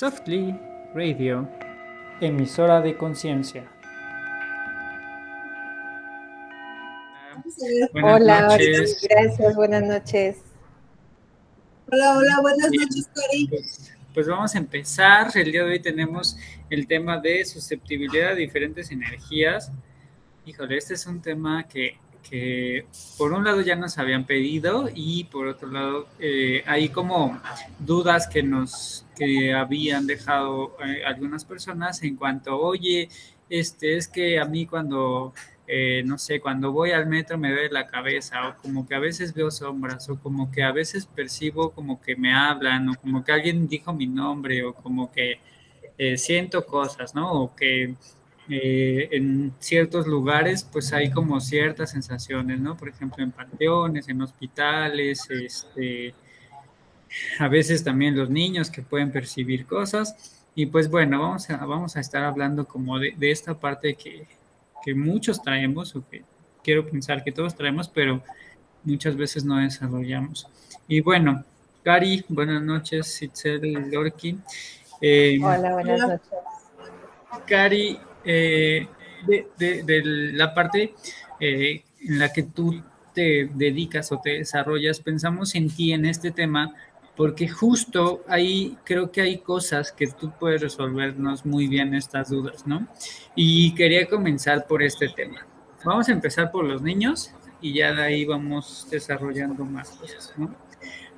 Softly Radio, emisora de conciencia. Hola, noches. gracias, buenas noches. Hola, hola, buenas noches. Pues, pues, vamos a empezar. El día de hoy tenemos el tema de susceptibilidad a diferentes energías. Híjole, este es un tema que que por un lado ya nos habían pedido y por otro lado eh, hay como dudas que nos que habían dejado eh, algunas personas en cuanto, oye, este es que a mí cuando, eh, no sé, cuando voy al metro me duele la cabeza o como que a veces veo sombras o como que a veces percibo como que me hablan o como que alguien dijo mi nombre o como que siento cosas, ¿no? O que eh, en ciertos lugares pues hay como ciertas sensaciones, ¿no? Por ejemplo, en panteones, en hospitales, este, a veces también los niños que pueden percibir cosas. Y pues bueno, vamos a, vamos a estar hablando como de, esta parte que, que, muchos traemos, o que quiero pensar que todos traemos, pero muchas veces no desarrollamos. Y bueno, Cari, buenas noches, Itzel Lorki. Eh, Hola, buenas noches. Cari, eh, de, la parte eh, en la que tú te dedicas o te desarrollas, pensamos en ti en este tema porque justo ahí creo que hay cosas que tú puedes resolvernos muy bien estas dudas, ¿no? Y quería comenzar por este tema. Vamos a empezar por los niños y ya de ahí vamos desarrollando más cosas, ¿no?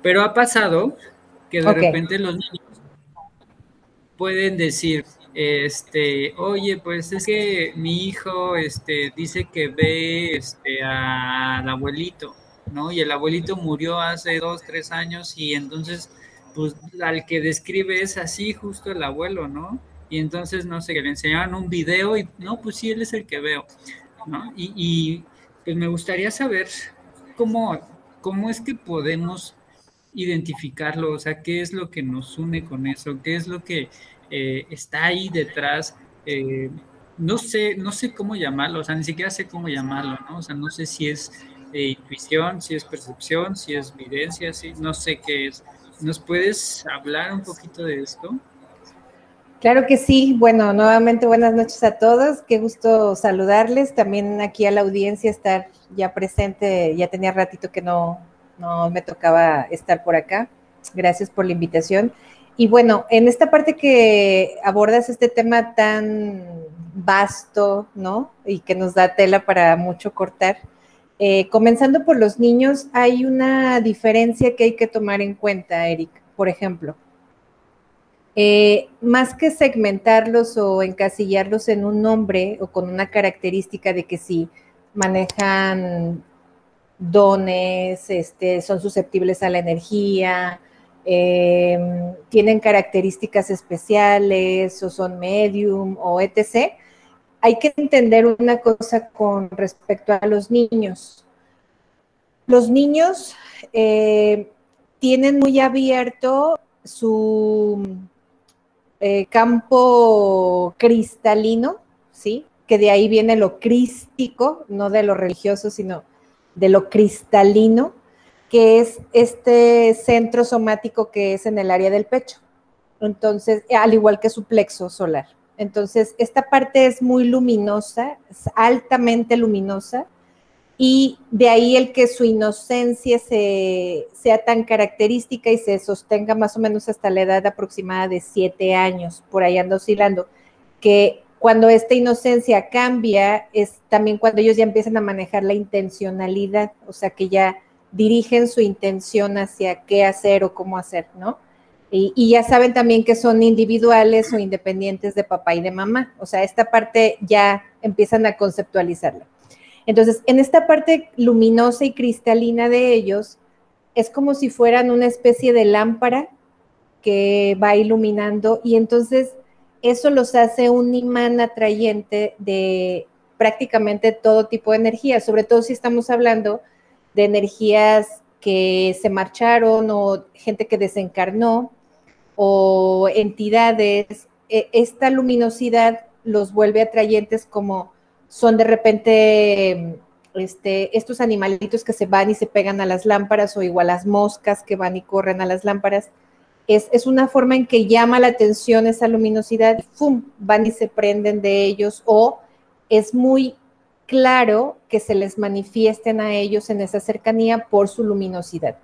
Pero ha pasado que de repente los niños pueden decir, este, oye, pues es que mi hijo, este, dice que ve, este, al abuelito, ¿no? Y el abuelito murió hace dos, tres años y entonces, pues, al que describe es así justo el abuelo, ¿no? Y entonces, no sé, le enseñaban un video y, no, pues sí, él es el que veo, ¿no? Y, pues me gustaría saber cómo es que podemos identificarlo, o sea, qué es lo que nos une con eso, qué es lo que eh, está ahí detrás. Eh, no sé, no sé cómo llamarlo, o sea, ni siquiera sé cómo llamarlo, ¿no? O sea, no sé si es eh, intuición, si es percepción, si es evidencia, si, no sé qué es. ¿Nos puedes hablar un poquito de esto? Claro que sí. Bueno, nuevamente buenas noches a todos. Qué gusto saludarles. También aquí a la audiencia estar ya presente. Ya tenía ratito que no, no me tocaba estar por acá. Gracias por la invitación. Y bueno, en esta parte que abordas este tema tan vasto, ¿no? Y que nos da tela para mucho cortar, eh, comenzando por los niños, hay una diferencia que hay que tomar en cuenta, Eric. Por ejemplo, eh, más que segmentarlos o encasillarlos en un nombre o con una característica de que si manejan dones, este, son susceptibles a la energía, eh, tienen características especiales o son medium o etc. Hay que entender una cosa con respecto a los niños. Los niños eh, tienen muy abierto su eh, campo cristalino, ¿sí? Que de ahí viene lo crístico, no de lo religioso, sino de lo cristalino que es este centro somático que es en el área del pecho. Entonces, al igual que su plexo solar. Entonces, esta parte es muy luminosa, es altamente luminosa, y de ahí el que su inocencia sea tan característica y se sostenga más o menos hasta la edad aproximada de siete años, por ahí anda oscilando, que cuando esta inocencia cambia es también cuando ellos ya empiezan a manejar la intencionalidad, o sea que ya dirigen su intención hacia qué hacer o cómo hacer, ¿no? Y, ya saben también que son individuales o independientes de papá y de mamá. O sea, esta parte ya empiezan a conceptualizarla. Entonces, en esta parte luminosa y cristalina de ellos, es como si fueran una especie de lámpara que va iluminando y entonces eso los hace un imán atrayente de prácticamente todo tipo de energía, sobre todo si estamos hablando de energías que se marcharon o gente que desencarnó o entidades, e, esta luminosidad los vuelve atrayentes como son de repente este, estos animalitos que se van y se pegan a las lámparas o igual las moscas que van y corren a las lámparas. Es, es, una forma en que llama la atención esa luminosidad, ¡fum! van y se prenden de ellos o es muy claro que se les manifiesten a ellos en esa cercanía por su luminosidad.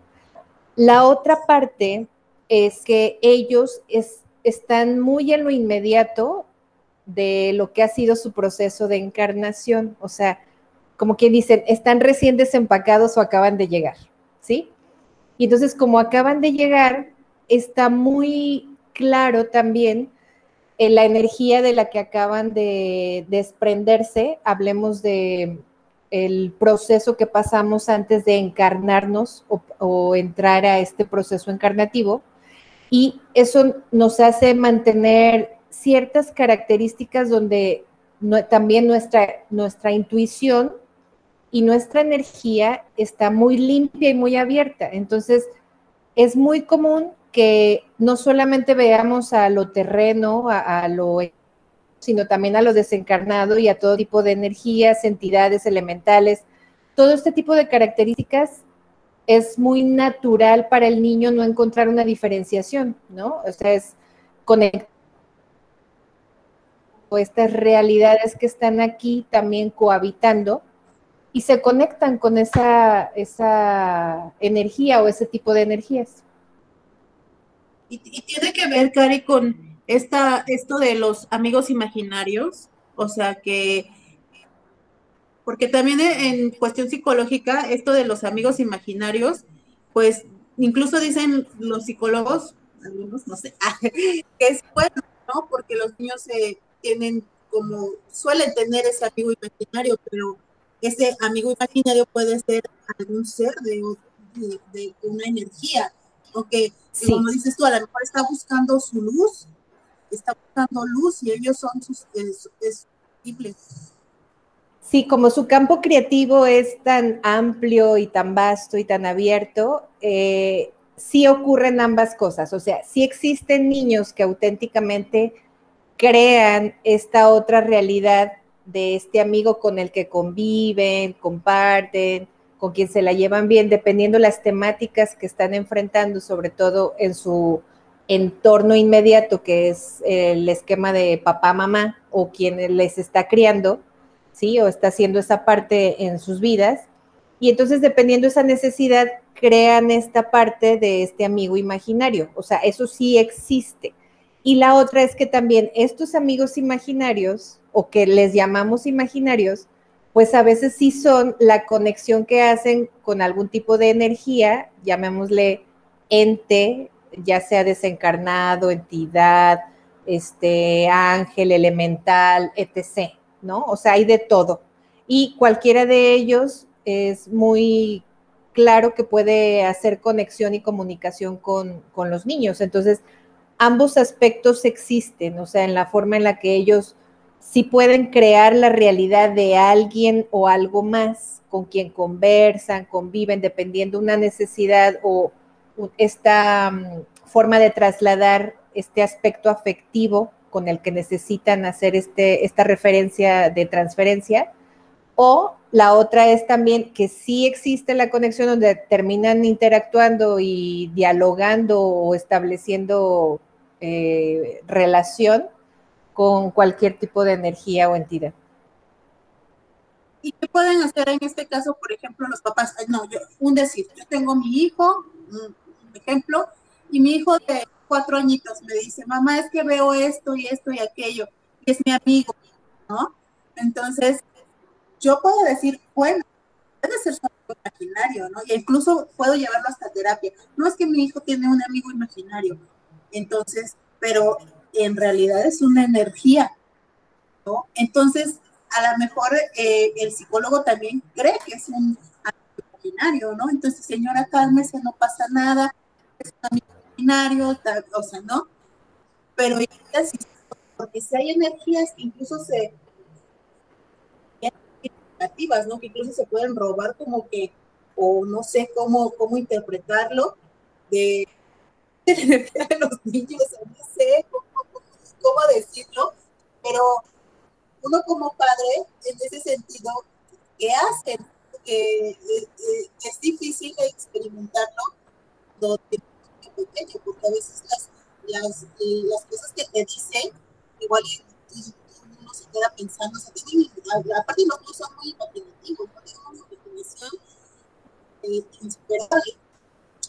La otra parte es que ellos están muy en lo inmediato de lo que ha sido su proceso de encarnación, o sea, como quien dicen, están recién desempacados o acaban de llegar, ¿sí? Y entonces, como acaban de llegar, está muy claro también en la energía de la que acaban de desprenderse, hablemos de el proceso que pasamos antes de encarnarnos o, entrar a este proceso encarnativo, y eso nos hace mantener ciertas características donde también nuestra, nuestra intuición y nuestra energía está muy limpia y muy abierta. Entonces, es muy común que no solamente veamos a lo terreno, a, lo sino también a lo desencarnado y a todo tipo de energías, entidades elementales. Todo este tipo de características es muy natural para el niño no encontrar una diferenciación, ¿no? O sea, es conectar estas realidades que están aquí también cohabitando y se conectan con esa, esa energía o ese tipo de energías. Y, tiene que ver, Cari, con esta, esto de los amigos imaginarios, o sea que, porque también en cuestión psicológica, esto de los amigos imaginarios, pues incluso dicen los psicólogos, algunos no sé, que es bueno, ¿no? Porque los niños se tienen como, suelen tener ese amigo imaginario, pero ese amigo imaginario puede ser algún ser de, de una energía que, como dices tú, a lo mejor está buscando su luz, está buscando luz y ellos son sus simples. Sí, como su campo creativo es tan amplio y tan vasto y tan abierto, eh, sí ocurren ambas cosas. O sea, sí existen niños que auténticamente crean esta otra realidad de este amigo con el que conviven, comparten, con quien se la llevan bien, dependiendo las temáticas que están enfrentando, sobre todo en su entorno inmediato, que es el esquema de papá, mamá o quien les está criando, ¿sí? O está haciendo esa parte en sus vidas. Y entonces, dependiendo de esa necesidad, crean esta parte de este amigo imaginario. O sea, eso sí existe. Y la otra es que también estos amigos imaginarios, o que les llamamos imaginarios, pues a veces sí son la conexión que hacen con algún tipo de energía, llamémosle ente, ya sea desencarnado, entidad, este ángel, elemental, etc., ¿no? O sea, hay de todo. Y cualquiera de ellos es muy claro que puede hacer conexión y comunicación con, con los niños. Entonces, ambos aspectos existen, o sea, en la forma en la que ellos si pueden crear la realidad de alguien o algo más con quien conversan, conviven, dependiendo una necesidad o esta mm, forma de trasladar este aspecto afectivo con el que necesitan hacer este, esta referencia de transferencia. O la otra es también que sí existe la conexión donde terminan interactuando y dialogando o estableciendo eh, relación, con cualquier tipo de energía o entidad. ¿Y qué pueden hacer en este caso, por ejemplo, los papás? No, yo, un decir, yo tengo mi hijo, un ejemplo, y mi hijo de cuatro añitos me dice, mamá, es que veo esto y esto y aquello, y es mi amigo, ¿no? Entonces, yo puedo decir, bueno, puede ser su amigo imaginario, ¿no? Y incluso puedo llevarlo hasta terapia. No es que mi hijo tiene un amigo imaginario, entonces, pero en realidad es una energía, ¿no? Entonces, a lo mejor eh, el psicólogo también cree que es un imaginario, ¿no? Entonces, señora, cálmese, no pasa nada, es un imaginario, o sea, ¿no? Pero porque si hay energías incluso se negativas, ¿no? Que incluso se pueden robar como que, o no sé cómo, cómo interpretarlo, de, de los niños, no sé, cómo decirlo, pero uno como padre, en ese sentido, ¿qué hacen? Que eh, eh, es difícil experimentarlo, donde pequeño, porque a veces las, las, las cosas que te dicen, igual uno se queda pensando, o tienen, aparte los dos son muy imaginativos, no tienen una imaginación eh, insuperable.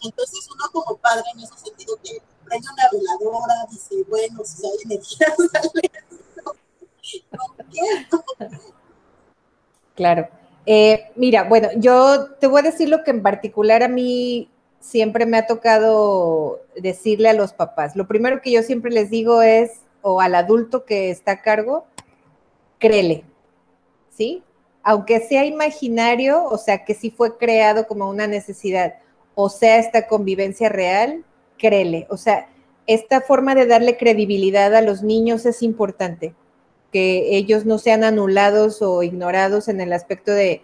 Entonces uno como padre en ese sentido que prende una veladora, dice, bueno, si hay energía, Claro. Eh, mira, bueno, yo te voy a decir lo que en particular a mí siempre me ha tocado decirle a los papás. Lo primero que yo siempre les digo es, o al adulto que está a cargo, créele, ¿sí? Aunque sea imaginario, o sea, que sí fue creado como una necesidad, o sea, esta convivencia real, créele. O sea, esta forma de darle credibilidad a los niños es importante que ellos no sean anulados o ignorados en el aspecto de,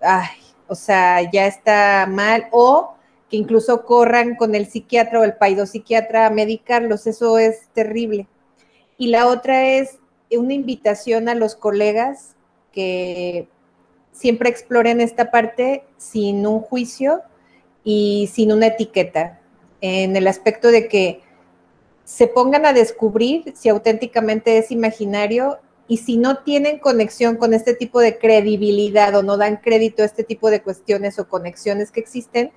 ay, o sea, ya está mal, o que incluso corran con el psiquiatra o el paidopsiquiatra a medicarlos, eso es terrible. Y la otra es una invitación a los colegas que siempre exploren esta parte sin un juicio y sin una etiqueta, en el aspecto de que se pongan a descubrir si auténticamente es imaginario y si no tienen conexión con este tipo de credibilidad o no dan crédito a este tipo de cuestiones o conexiones que existen,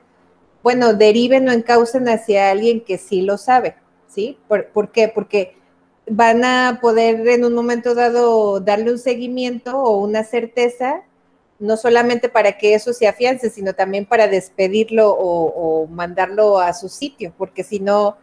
bueno, deriven o encaucen hacia alguien que sí lo sabe, ¿sí? ¿Por, qué? Porque van a poder en un momento dado darle un seguimiento o una certeza, no solamente para que eso se afiance, sino también para despedirlo o, mandarlo a su sitio, porque si no,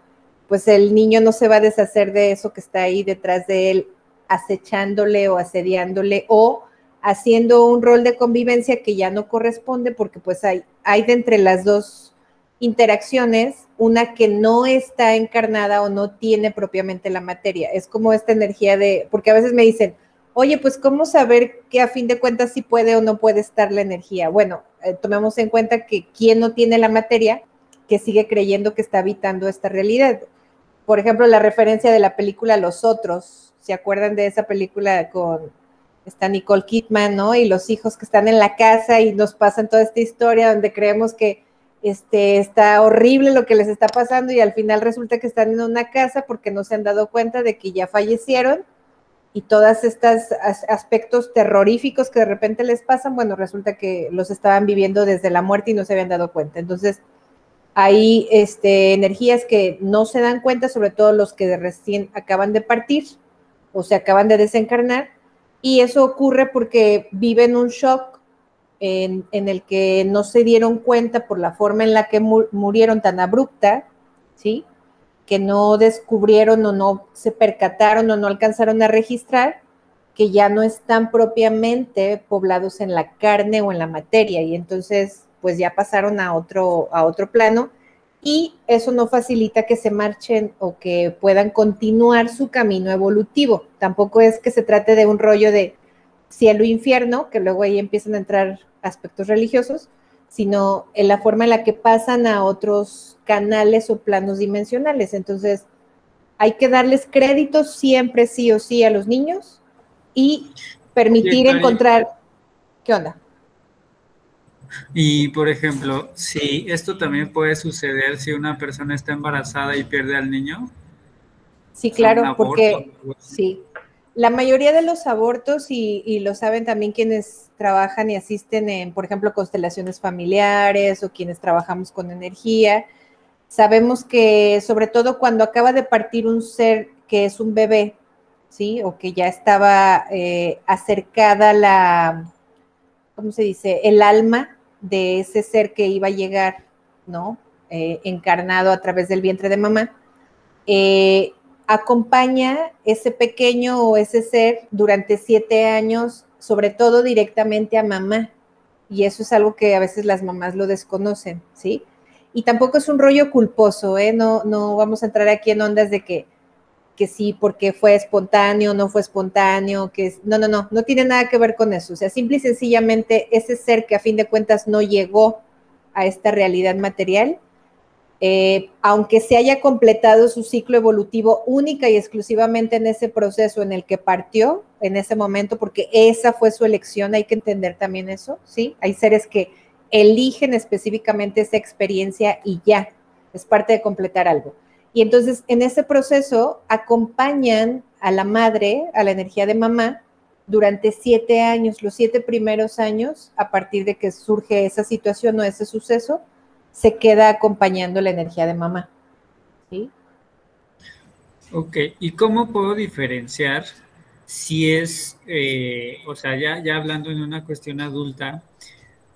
pues el niño no se va a deshacer de eso que está ahí detrás de él, acechándole o asediándole o haciendo un rol de convivencia que ya no corresponde porque pues hay, hay de entre las dos interacciones una que no está encarnada o no tiene propiamente la materia. Es como esta energía de, porque a veces me dicen, oye, pues ¿cómo saber que a fin de cuentas si puede o no puede estar la energía? Bueno, eh, tomemos en cuenta que quien no tiene la materia, que sigue creyendo que está habitando esta realidad por ejemplo, la referencia de la película Los Otros, ¿se acuerdan de esa película con esta Nicole Kidman, ¿no? Y los hijos que están en la casa y nos pasan toda esta historia donde creemos que este, está horrible lo que les está pasando y al final resulta que están en una casa porque no se han dado cuenta de que ya fallecieron y todos estos aspectos terroríficos que de repente les pasan, bueno, resulta que los estaban viviendo desde la muerte y no se habían dado cuenta. Entonces, hay este, energías que no se dan cuenta, sobre todo los que recién acaban de partir o se acaban de desencarnar, y eso ocurre porque viven un shock en, el que no se dieron cuenta por la forma en la que murieron tan abrupta, ¿sí? Que no descubrieron o no se percataron o no alcanzaron a registrar que ya no están propiamente poblados en la carne o en la materia, y entonces pues ya pasaron a otro, a otro plano y eso no facilita que se marchen o que puedan continuar su camino evolutivo. Tampoco es que se trate de un rollo de cielo e que luego ahí empiezan a entrar aspectos religiosos, sino en la forma en la que pasan a otros canales o planos dimensionales. Entonces, hay que darles crédito siempre, sí o sí, a los niños y permitir encontrar... ¿Qué onda? Y por ejemplo, si esto también puede suceder si una persona está embarazada y pierde al niño. Sí, claro, porque sí. La mayoría de los abortos, y, lo saben también quienes trabajan y asisten en, por ejemplo, constelaciones familiares o quienes trabajamos con energía, sabemos que sobre todo cuando acaba de partir un ser que es un bebé, ¿sí? O que ya estaba eh, acercada la, ¿cómo se dice? El alma de ese ser que iba a llegar, ¿no? Eh, encarnado a través del vientre de mamá, eh, acompaña ese pequeño o ese ser durante siete años, sobre todo directamente a mamá. Y eso es algo que a veces las mamás lo desconocen, ¿sí? Y tampoco es un rollo culposo, ¿eh? No, no vamos a entrar aquí en ondas de que que sí, porque fue espontáneo, no fue espontáneo, que es, no, no, no, no tiene nada que ver con eso. O sea, simple y sencillamente ese ser que a fin de cuentas no llegó a esta realidad material, eh, aunque se haya completado su ciclo evolutivo única y exclusivamente en ese proceso en el que partió, en ese momento, porque esa fue su elección, hay que entender también eso, ¿sí? Hay seres que eligen específicamente esa experiencia y ya, es parte de completar algo. Y entonces en ese proceso acompañan a la madre, a la energía de mamá, durante siete años, los siete primeros años, a partir de que surge esa situación o ese suceso, se queda acompañando la energía de mamá. ¿Sí? Ok, ¿y cómo puedo diferenciar si es, eh, o sea, ya, ya hablando en una cuestión adulta,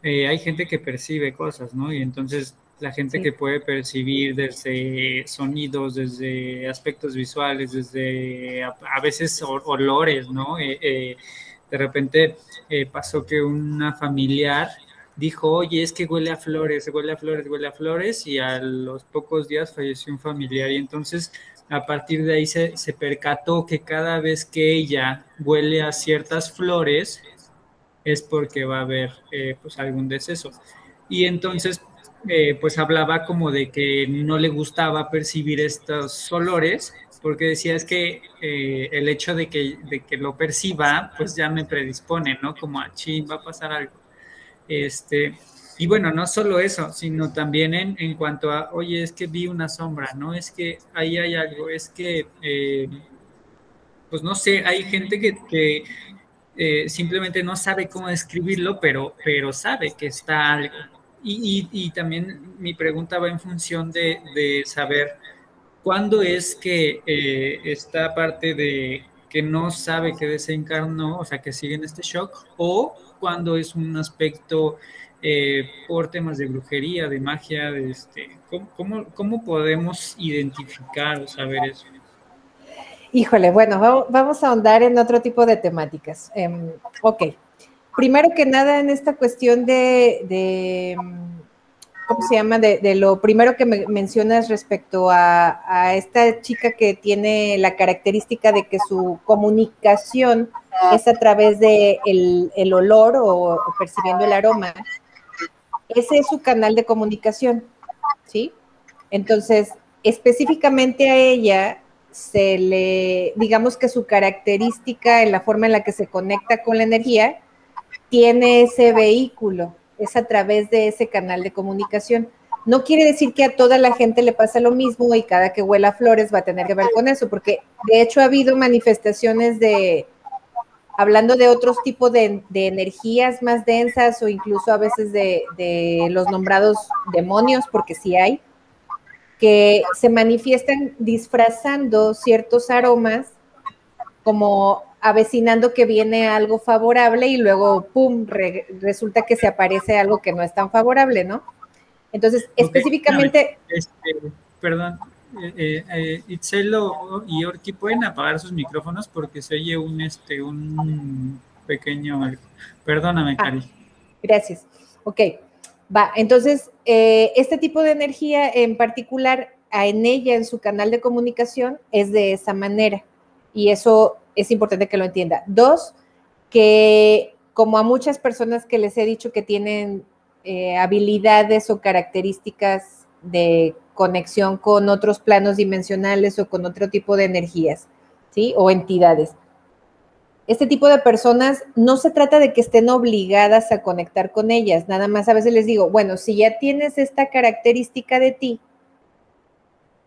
eh, hay gente que percibe cosas, ¿no? Y entonces la gente que puede percibir desde sonidos, desde aspectos visuales, desde a, veces olores, ¿no? Eh, de repente pasó que una familiar dijo, oye, es que huele a flores, huele a flores, huele a flores, y a los pocos días falleció un familiar. Y entonces, a partir de ahí se, percató que cada vez que ella huele a ciertas flores, es porque va a haber eh, pues algún deceso. Y entonces, eh, pues hablaba como de que no le gustaba percibir estos olores, porque decía es que eh, el hecho de que, de que lo perciba, pues ya me predispone, ¿no? Como a ah, ching, va a pasar algo. Este, y bueno, no solo eso, sino también en, en, cuanto a, oye, es que vi una sombra, ¿no? Es que ahí hay algo, es que, eh, pues no sé, hay gente que, que eh, simplemente no sabe cómo describirlo, pero, pero sabe que está algo. Y, y, y también mi pregunta va en función de, de saber cuándo es que eh, esta parte de que no sabe que desencarnó, o sea, que sigue en este shock, o cuando es un aspecto eh, por temas de brujería, de magia, de este, ¿cómo, podemos identificar o saber eso? Híjole, bueno, vamos, a ahondar en otro tipo de temáticas. Em, ok, primero que nada en esta cuestión de, ¿cómo se llama? De, lo primero que me mencionas respecto a, esta chica que tiene la característica de que su comunicación es a través de el, olor o, percibiendo el aroma. Ese es su canal de comunicación, ¿sí? Entonces, específicamente a ella se le, digamos que su característica en la forma en la que se conecta con la energía, tiene ese vehículo, es a través de ese canal de comunicación. No quiere decir que a toda la gente le pasa lo mismo y cada que huela flores va a tener que ver con eso, porque de hecho ha habido manifestaciones de, hablando de otros tipos de, energías más densas o incluso a veces de, los nombrados demonios, porque sí hay, que se manifiestan disfrazando ciertos aromas como avecinando que viene algo favorable y luego, ¡pum!, resulta que se aparece algo que no es tan favorable, ¿no? Entonces, específicamente... Este, perdón, eh, eh, Itzel y Orki pueden apagar sus micrófonos porque se oye un, este, un pequeño... Perdóname, ah, Cari. Gracias. Ok, va. Entonces, eh, este tipo de energía en particular, en ella, en su canal de comunicación, es de esa manera. Y eso es importante que lo entienda. Dos, que como a muchas personas que les he dicho que tienen eh, habilidades o características de conexión con otros planos dimensionales o con otro tipo de energías, ¿sí? O entidades. Este tipo de personas no se trata de que estén obligadas a conectar con ellas, nada más a veces les digo, bueno, si ya tienes esta característica de ti,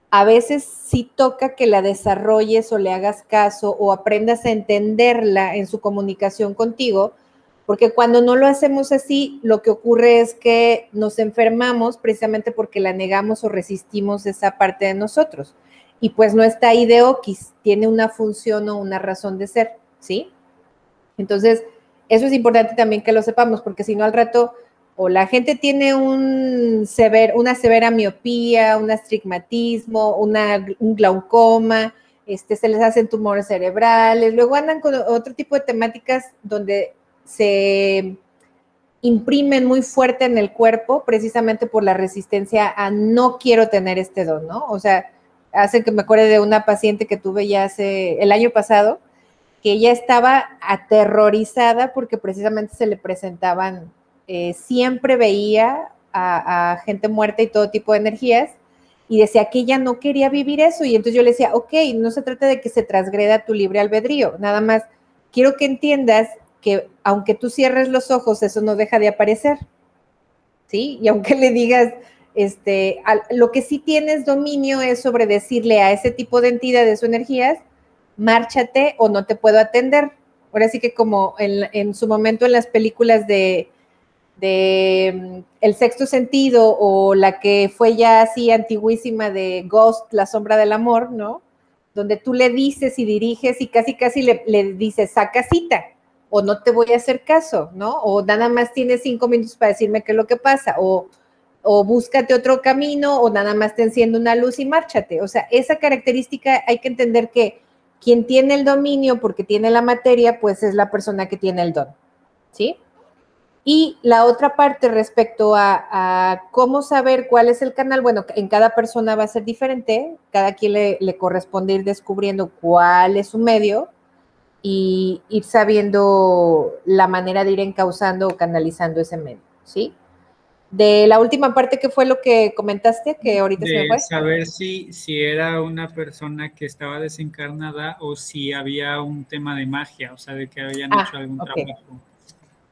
a veces sí toca que la desarrolles o le hagas caso o aprendas a entenderla en su comunicación contigo, porque cuando no lo hacemos así, lo que ocurre es que nos enfermamos precisamente porque la negamos o resistimos esa parte de nosotros. Y pues no está ahí de oquis, tiene una función o una razón de ser, ¿sí? Entonces, eso es importante también que lo sepamos, porque si no al rato o la gente tiene un sever, una severa miopía, un astigmatismo, un glaucoma, este, se les hacen tumores cerebrales, luego andan con otro tipo de temáticas donde se imprimen muy fuerte en el cuerpo precisamente por la resistencia a no quiero tener este don, ¿no? O sea, hace que me acuerde de una paciente que tuve ya hace el año pasado, que ella estaba aterrorizada porque precisamente se le presentaban, eh, siempre veía a, a, gente muerta y todo tipo de energías, y decía que ella no quería vivir eso, y entonces yo le decía, ok, no se trata de que se transgreda tu libre albedrío, nada más quiero que entiendas que aunque tú cierres los ojos, eso no deja de aparecer. ¿Sí? Y aunque le digas, Este, lo que sí tienes dominio es sobre decirle a ese tipo de entidades o energías, márchate o no te puedo atender. Ahora sí que como en, su momento en las películas de, de mm, El sexto sentido o la que fue ya así antiguísima de Ghost, la sombra del amor, ¿no? Donde tú le dices y diriges y casi casi le, le dices, saca cita o no te voy a hacer caso, ¿no? O nada más tienes cinco minutos para decirme qué es lo que pasa, o, o búscate otro camino, o nada más te enciende una luz y márchate. O sea, esa característica hay que entender que quien tiene el dominio porque tiene la materia, pues es la persona que tiene el don, ¿sí? Y la otra parte respecto a, cómo saber cuál es el canal, bueno, en cada persona va a ser diferente, cada quien le, le corresponde ir descubriendo cuál es su medio, y ir sabiendo la manera de ir encauzando o canalizando ese medio, ¿sí? De la última parte que fue lo que comentaste, que ahorita se me fue. Saber si, si era una persona que estaba desencarnada o si había un tema de magia, o sea, de que habían ah, hecho algún trabajo.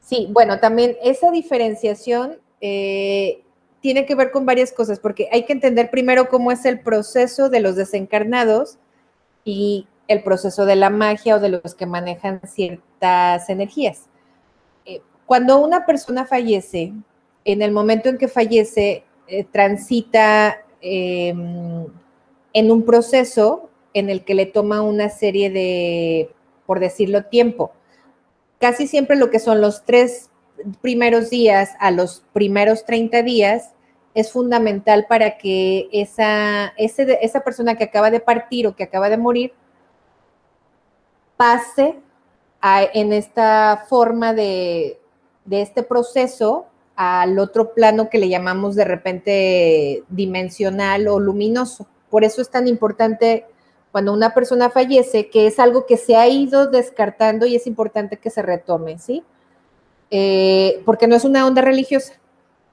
Sí, bueno, también esa diferenciación eh, tiene que ver con varias cosas, porque hay que entender primero cómo es el proceso de los desencarnados y el proceso de la magia o de los que manejan ciertas energías. Eh, cuando una persona fallece, en el momento en que fallece, eh, transita em, en un proceso en el que le toma una serie de, por decirlo, tiempo. Casi siempre lo que son los tres primeros días a los primeros 30 días es fundamental para que esa, esa persona que acaba de partir o que acaba de morir pase en esta forma de, este proceso al otro plano que le llamamos de repente dimensional o luminoso. Por eso es tan importante cuando una persona fallece, que es algo que se ha ido descartando y es importante que se retome, ¿sí? Eh, porque no es una onda religiosa.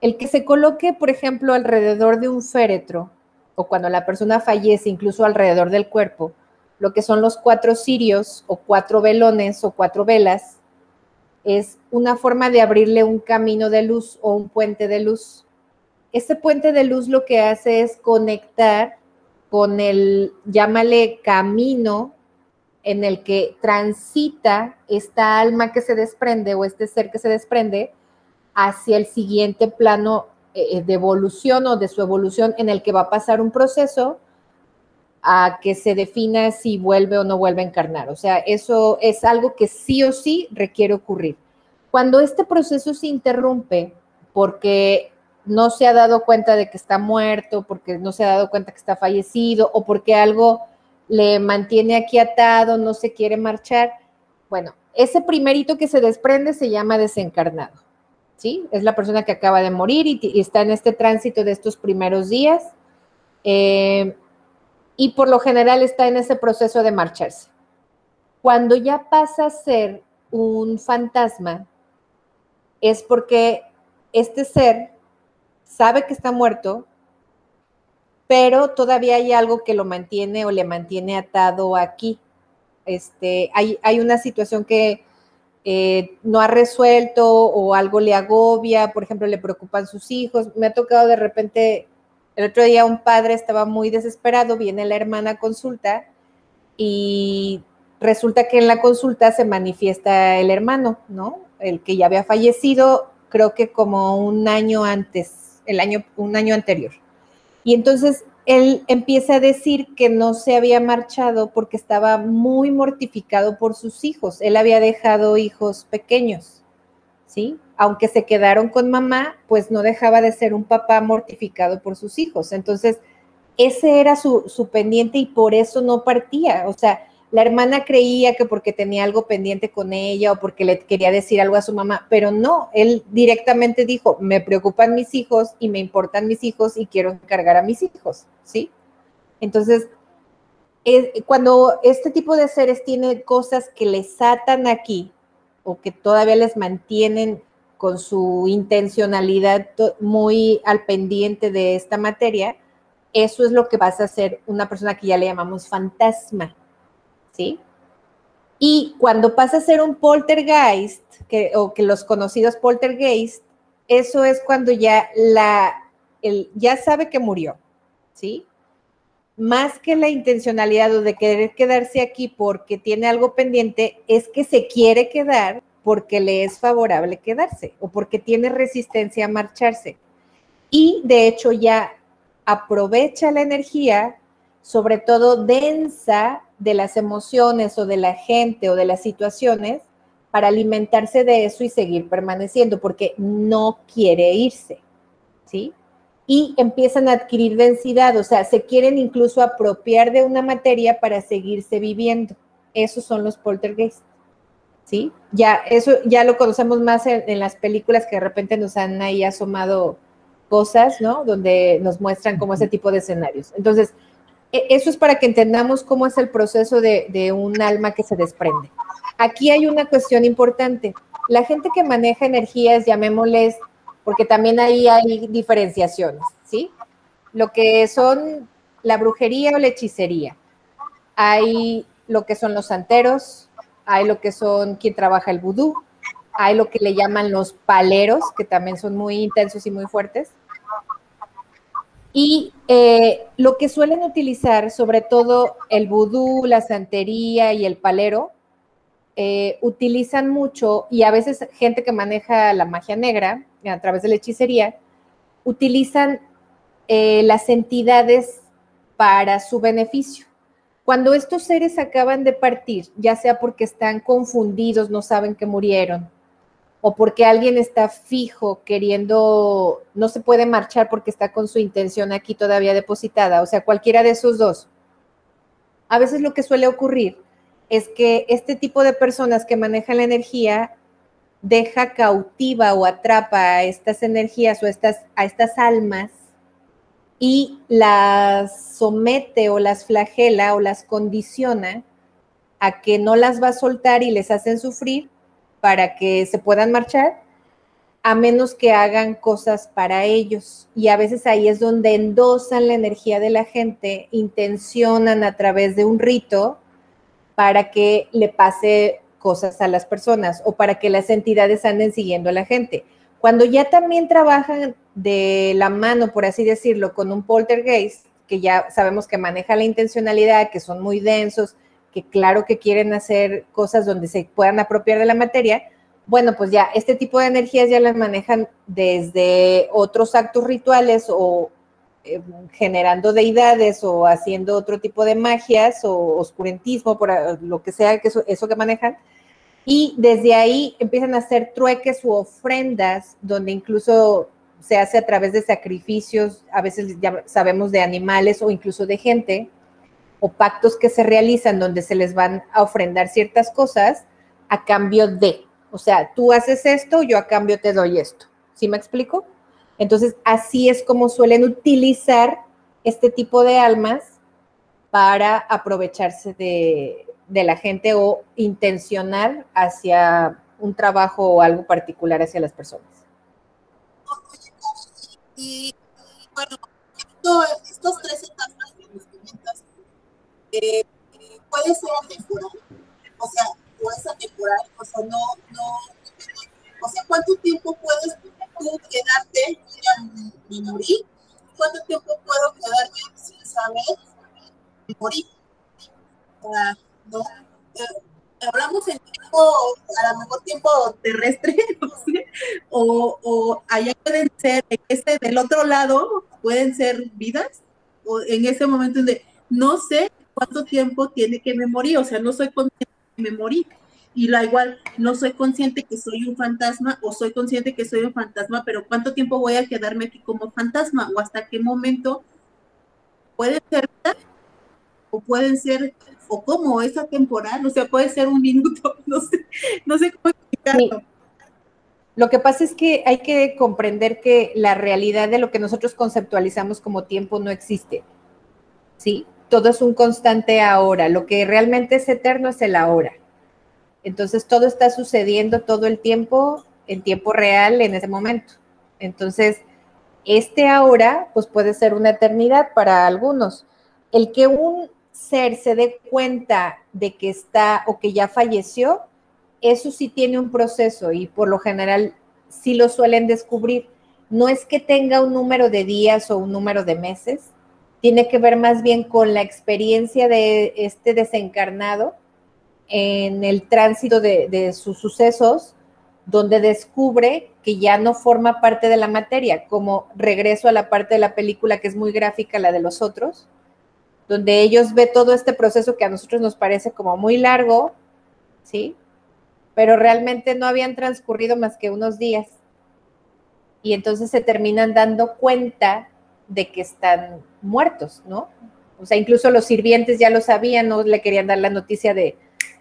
El que se coloque, por ejemplo, alrededor de un féretro, o cuando la persona fallece, incluso alrededor del cuerpo, lo que son los cuatro cirios o cuatro velones o cuatro velas, es una forma de abrirle un camino de luz o un puente de luz. Este puente de luz lo que hace es conectar con el, llámale camino en el que transita esta alma que se desprende o este ser que se desprende hacia el siguiente plano eh, de evolución o de su evolución en el que va a pasar un proceso a que se defina si vuelve o no vuelve a encarnar. O sea, eso es algo que sí o sí requiere ocurrir. Cuando este proceso se interrumpe porque no se ha dado cuenta de que está muerto, porque no se ha dado cuenta que está fallecido o porque algo le mantiene aquí atado, no se quiere marchar, bueno, ese primerito que se desprende se llama desencarnado, ¿sí? Es la persona que acaba de morir y, está en este tránsito de estos primeros días. Eh, y por lo general está en ese proceso de marcharse. Cuando ya pasa a ser un fantasma, es porque este ser sabe que está muerto, pero todavía hay algo que lo mantiene o le mantiene atado aquí. Este, hay, hay una situación que eh, no ha resuelto o algo le agobia, por ejemplo, le preocupan sus hijos. Me ha tocado de repente el otro día un padre estaba muy desesperado, viene la hermana a consulta y resulta que en la consulta se manifiesta el hermano, ¿no? El que ya había fallecido, creo que como un año antes, el año, un año anterior. Y entonces él empieza a decir que no se había marchado porque estaba muy mortificado por sus hijos. Él había dejado hijos pequeños, aunque se quedaron con mamá, pues no dejaba de ser un papá mortificado por sus hijos. Entonces, ese era su, pendiente y por eso no partía. O sea, la hermana creía que porque tenía algo pendiente con ella o porque le quería decir algo a su mamá, pero no, él directamente dijo, me preocupan mis hijos y me importan mis hijos y quiero encargar a mis hijos, ¿sí? Entonces, cuando este tipo de seres tiene cosas que les atan aquí o que todavía les mantienen con su intencionalidad muy al pendiente de esta materia, eso es lo que vas a hacer una persona que ya le llamamos fantasma, ¿sí? Y cuando pasa a ser un poltergeist, o que los conocidos poltergeist, eso es cuando ya la, ya sabe que murió, ¿sí? Más que la intencionalidad o de querer quedarse aquí porque tiene algo pendiente, es que se quiere quedar porque le es favorable quedarse o porque tiene resistencia a marcharse. Y de hecho ya aprovecha la energía, sobre todo densa, de las emociones o de la gente o de las situaciones para alimentarse de eso y seguir permaneciendo, porque no quiere irse, ¿sí? Y empiezan a adquirir densidad, o sea, se quieren incluso apropiar de una materia para seguirse viviendo. Esos son los poltergeists, ¿sí? Ya, eso ya lo conocemos más en, las películas que de repente nos han ahí asomado cosas, ¿no? Donde nos muestran como ese tipo de escenarios. Entonces, e, eso es para que entendamos cómo es el proceso de, un alma que se desprende. Aquí hay una cuestión importante. La gente que maneja energías, llamémosles, porque también ahí hay diferenciaciones, ¿sí? Lo que son la brujería o la hechicería. Hay lo que son los santeros, hay lo que son quien trabaja el vudú, hay lo que le llaman los paleros, que también son muy intensos y muy fuertes. Y eh, lo que suelen utilizar, sobre todo el vudú, la santería y el palero, eh, utilizan mucho, y a veces gente que maneja la magia negra a través de la hechicería, utilizan eh, las entidades para su beneficio. Cuando estos seres acaban de partir, ya sea porque están confundidos, no saben que murieron, o porque alguien está fijo queriendo, no se puede marchar porque está con su intención aquí todavía depositada, o sea, cualquiera de esos dos. A veces lo que suele ocurrir es que este tipo de personas que manejan la energía deja cautiva o atrapa a estas energías o estas, a estas almas y las somete o las flagela o las condiciona a que no las va a soltar y les hacen sufrir para que se puedan marchar, a menos que hagan cosas para ellos. Y a veces ahí es donde endosan la energía de la gente, intencionan a través de un rito para que le pase cosas a las personas o para que las entidades anden siguiendo a la gente. Cuando ya también trabajan de la mano, por así decirlo, con un poltergeist, que ya sabemos que maneja la intencionalidad, que son muy densos, que claro que quieren hacer cosas donde se puedan apropiar de la materia, bueno, pues ya este tipo de energías ya las manejan desde otros actos rituales o eh, generando deidades o haciendo otro tipo de magias o oscurantismo, por lo que sea que eso, eso que manejan. Y desde ahí empiezan a hacer trueques u ofrendas, donde incluso se hace a través de sacrificios, a veces ya sabemos de animales o incluso de gente, o pactos que se realizan donde se les van a ofrendar ciertas cosas a cambio de. O sea, tú haces esto, yo a cambio te doy esto. ¿Sí me explico? Entonces, así es como suelen utilizar este tipo de almas para aprovecharse de, la gente o intencionar hacia un trabajo o algo particular hacia las personas. Y bueno, estos tres etapas que nos comentas eh, puede ser atemporal, o sea, atemporal, o sea, no, no, o sea, ¿cuánto tiempo puedes tú quedarte, me morí? ¿Cuánto tiempo puedo quedarme sin saber morir? ¿no? Eh, hablamos en tiempo, a lo mejor tiempo terrestre, o, o allá pueden ser, este del otro lado, pueden ser vidas, o en ese momento donde no sé cuánto tiempo tiene que me morir, o sea, no soy consciente que me morí. Y la igual, no soy consciente que soy un fantasma o soy consciente que soy un fantasma, pero cuánto tiempo voy a quedarme aquí como fantasma o hasta qué momento puede ser o pueden ser o cómo es temporal, o sea, puede ser un minuto, no sé, no sé cómo explicarlo. Lo que pasa es que hay que comprender que la realidad de lo que nosotros conceptualizamos como tiempo no existe. ¿Sí? todo es un constante ahora, lo que realmente es eterno es el ahora. Entonces todo está sucediendo todo el tiempo, en tiempo real, en ese momento. Entonces, este ahora, pues puede ser una eternidad para algunos. El que un ser se dé cuenta de que está o que ya falleció, eso sí tiene un proceso y por lo general sí lo suelen descubrir. no es que tenga un número de días o un número de meses, tiene que ver más bien con la experiencia de este desencarnado en el tránsito de, sus sucesos, donde descubre que ya no forma parte de la materia, como regreso a la parte de la película que es muy gráfica, la de los otros, donde ellos ve todo este proceso que a nosotros nos parece como muy largo, ¿sí? Pero realmente no habían transcurrido más que unos días. Y entonces se terminan dando cuenta de que están muertos, ¿no? O sea, incluso los sirvientes ya lo sabían, no le querían dar la noticia de,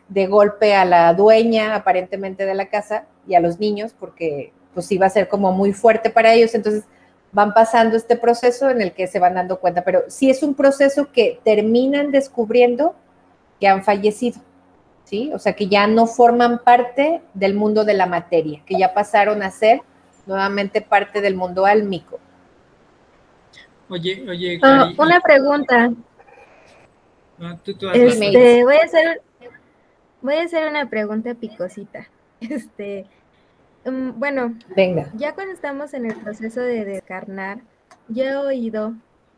de golpe a la dueña aparentemente de la casa y a los niños porque pues iba a ser como muy fuerte para ellos. Entonces van pasando este proceso en el que se van dando cuenta, pero sí es un proceso que terminan descubriendo que han fallecido, ¿sí? O sea, que ya no forman parte del mundo de la materia, que ya pasaron a ser nuevamente parte del mundo álmico. Oye, oye, ah, una pregunta. Ah, este, voy a hacer voy a hacer una pregunta picosita. Este, mm, bueno, venga. Ya cuando estamos en el proceso de descarnar, yo he oído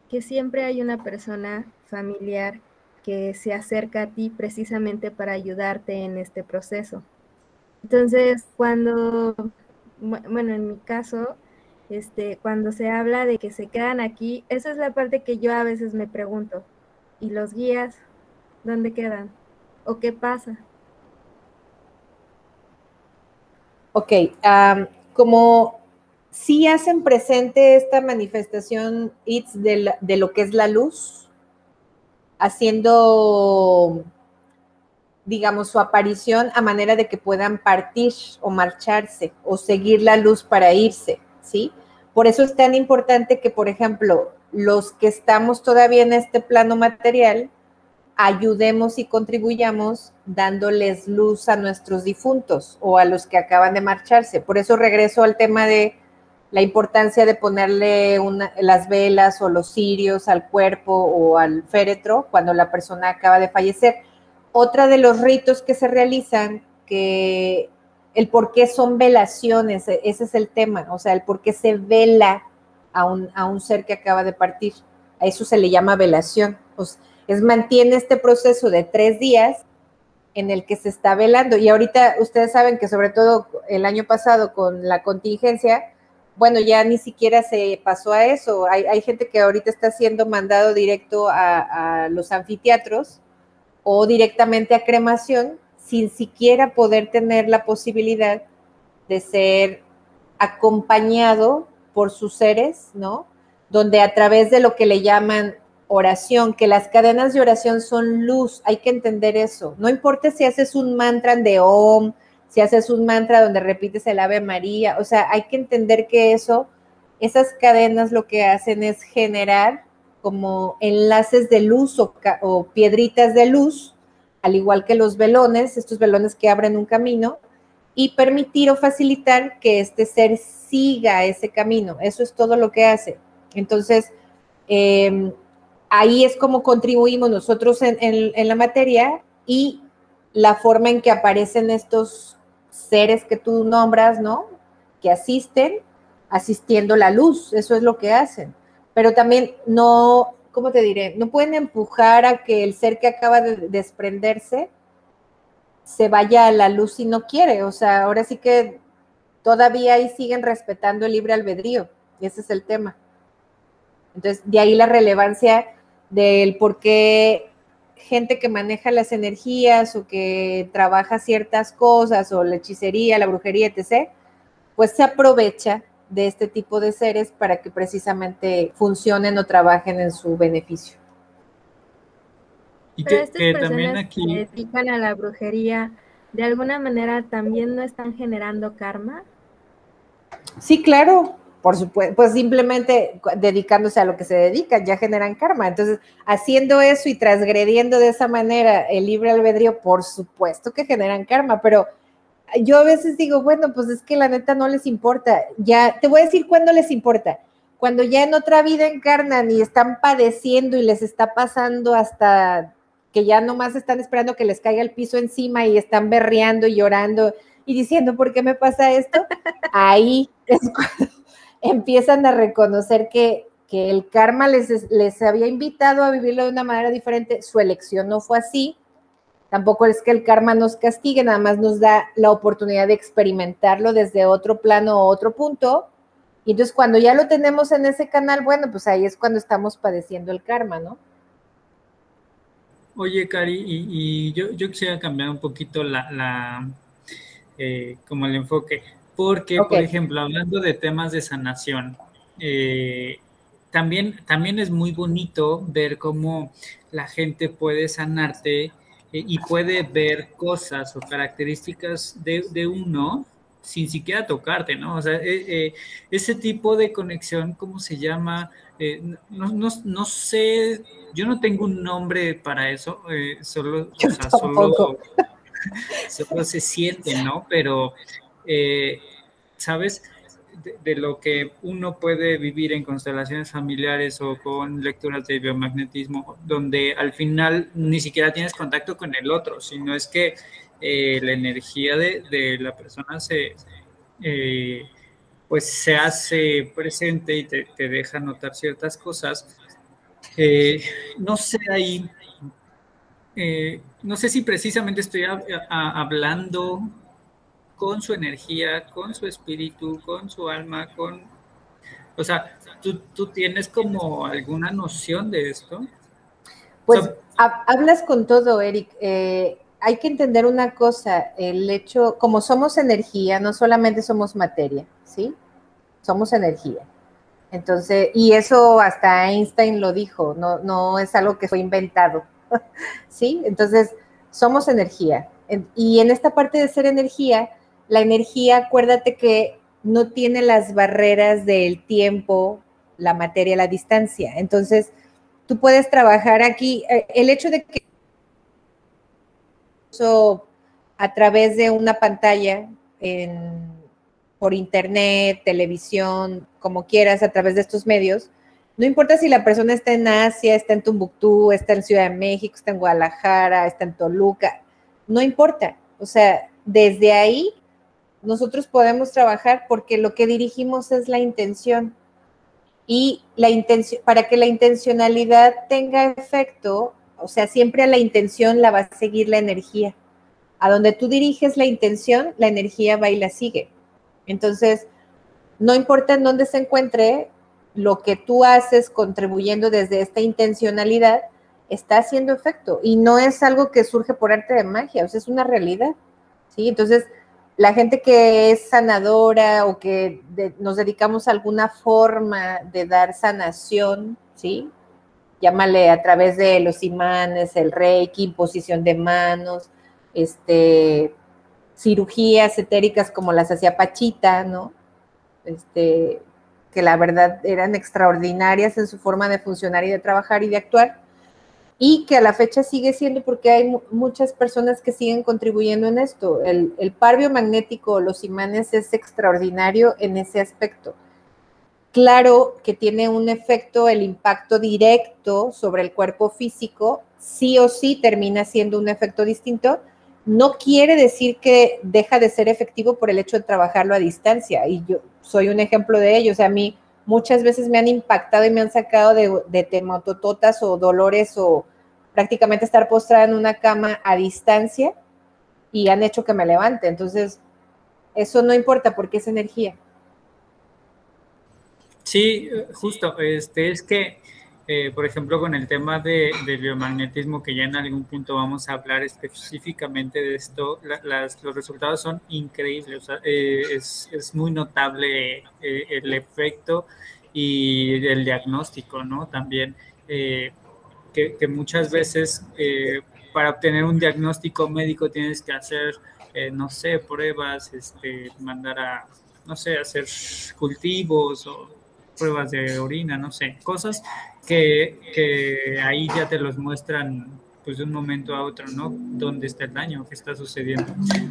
que siempre hay una persona familiar que se acerca a ti precisamente para ayudarte en este proceso. Entonces, cuando, bueno, en mi caso, este, cuando se habla de que se quedan aquí, esa es la parte que yo a veces me pregunto. ¿Y los guías dónde quedan? ¿O qué pasa? Ok, como si hacen presente esta manifestación ITS de, de lo que es la luz, haciendo, digamos, su aparición a manera de que puedan partir o marcharse o seguir la luz para irse, ¿sí? Por eso es tan importante que, por ejemplo, los que estamos todavía en este plano material, ayudemos y contribuyamos dándoles luz a nuestros difuntos o a los que acaban de marcharse. Por eso regreso al tema de la importancia de ponerle las velas o los cirios al cuerpo o al féretro cuando la persona acaba de fallecer. Otra de los ritos que se realizan, que el por qué son velaciones, ese es el tema, o sea, el por qué se vela a un, a un ser que acaba de partir. A eso se le llama velación. Pues, es mantiene este proceso de tres días en el que se está velando. Y ahorita ustedes saben que sobre todo el año pasado con la contingencia, bueno, ya ni siquiera se pasó a eso. Hay, hay gente que ahorita está siendo mandado directo a, a los anfiteatros o directamente a cremación sin siquiera poder tener la posibilidad de ser acompañado por sus seres, ¿no? Donde a través de lo que le llaman oración, que las cadenas de oración son luz, hay que entender eso. No importa si haces un mantra de Om, si haces un mantra donde repites el Ave María, o sea, hay que entender que eso, esas cadenas lo que hacen es generar como enlaces de luz o, o piedritas de luz al igual que los velones, estos velones que abren un camino, y permitir o facilitar que este ser siga ese camino. Eso es todo lo que hace. Entonces, em, ahí es como contribuimos nosotros en, la materia y la forma en que aparecen estos seres que tú nombras, ¿no? Que asisten, asistiendo la luz, eso es lo que hacen. Pero también no, ¿cómo te diré? No pueden empujar a que el ser que acaba de desprenderse se vaya a la luz si no quiere. O sea, ahora sí que todavía ahí siguen respetando el libre albedrío. Ese es el tema. Entonces, de ahí la relevancia del por qué gente que maneja las energías o que trabaja ciertas cosas o la hechicería, la brujería, etc., pues se aprovecha de este tipo de seres para que precisamente funcionen o trabajen en su beneficio. Y que, también aquí... que dedican a la brujería, de alguna manera también no están generando karma. Sí, claro, por supuesto, pues simplemente dedicándose a lo que se dedican, ya generan karma. Entonces, haciendo eso y transgrediendo de esa manera el libre albedrío, por supuesto que generan karma, pero yo a veces digo, bueno, pues es que la neta no les importa. Ya, te voy a decir cuándo les importa. Cuando ya en otra vida encarnan y están padeciendo y les está pasando hasta que ya nomás están esperando que les caiga el piso encima y están berreando y llorando y diciendo, ¿por qué me pasa esto? Ahí es cuando empiezan a reconocer que, que el karma les, les había invitado a vivirlo de una manera diferente, su elección no fue así, tampoco es que el karma nos castigue, nada más nos da la oportunidad de experimentarlo desde otro plano o otro punto. Y entonces cuando ya lo tenemos en ese canal, bueno, pues ahí es cuando estamos padeciendo el karma, ¿no? Oye, Cari, y, yo, yo, quisiera cambiar un poquito la, eh, como el enfoque, porque, por ejemplo, hablando de temas de sanación, eh, también, también es muy bonito ver cómo la gente puede sanarte eh, y puede ver cosas o características de, uno sin siquiera tocarte, ¿no? O sea, ese tipo de conexión, ¿cómo se llama? no, no, no, sé yo no tengo un nombre para eso, eh, solo, o sea, solo, solo, se siente, ¿no? Pero, eh, ¿sabes? De, lo que uno puede vivir en constelaciones familiares o con lecturas de biomagnetismo, donde al final ni siquiera tienes contacto con el otro, sino es que eh, la energía de, la persona se, pues se hace presente y te, deja notar ciertas cosas eh, no sé ahí, eh, no sé si precisamente estoy hablando con su energía, con su espíritu, con su alma, con... O sea, ¿tú, tienes como alguna noción de esto? Pues hablas con todo, Eric. Eh, hay que entender una cosa, el hecho, como somos energía, no solamente somos materia, ¿sí? Somos energía. Entonces, y eso hasta Einstein lo dijo, no, no es algo que fue inventado, ¿sí? Entonces, somos energía. Y en esta parte de ser energía, la energía, acuérdate que no tiene las barreras del tiempo, la materia, la distancia. Entonces, tú puedes trabajar aquí. Eh, el hecho de que a través de una pantalla por internet, televisión, como quieras, a través de estos medios, no importa si la persona está en Asia, está en Tumbuctú, está en Ciudad de México, está en Guadalajara, está en Toluca, no importa. O sea, desde ahí nosotros podemos trabajar porque lo que dirigimos es la intención. Y la intención, para que la intencionalidad tenga efecto, o sea, siempre a la intención la va a seguir la energía. A donde tú diriges la intención, la energía va y la sigue. Entonces, no importa en dónde se encuentre, lo que tú haces contribuyendo desde esta intencionalidad está haciendo efecto y no es algo que surge por arte de magia, o sea, es una realidad. ¿sí? Entonces, la gente que es sanadora o que nos dedicamos a alguna forma de dar sanación, ¿sí? Llámale a través de los imanes, el reiki, imposición de manos, este, cirugías etéricas como las hacía Pachita, ¿no? Este, que la verdad eran extraordinarias en su forma de funcionar y de trabajar y de actuar, y que a la fecha sigue siendo porque hay muchas personas que siguen contribuyendo en esto. El, el par biomagnético, los imanes, es extraordinario en ese aspecto. Claro que tiene un efecto, el impacto directo sobre el cuerpo físico, sí o sí termina siendo un efecto distinto, no quiere decir que deja de ser efectivo por el hecho de trabajarlo a distancia. Y yo soy un ejemplo de ello. O sea, a mí muchas veces me han impactado y me han sacado de, de o dolores o prácticamente estar postrada en una cama a distancia y han hecho que me levante. Entonces, eso no importa porque es energía. Sí, justo, este es que eh, por ejemplo, con el tema de, del biomagnetismo, que ya en algún punto vamos a hablar específicamente de esto, los resultados son increíbles, eh, es, es, muy notable eh, el efecto y el diagnóstico, ¿no? También que, que, muchas veces para obtener un diagnóstico médico tienes que hacer, no sé, pruebas, este, mandar a, no sé, hacer cultivos o pruebas de orina, no sé, cosas que, ahí ya te los muestran pues de un momento a otro, ¿no? ¿Dónde está el daño? ¿Qué está sucediendo?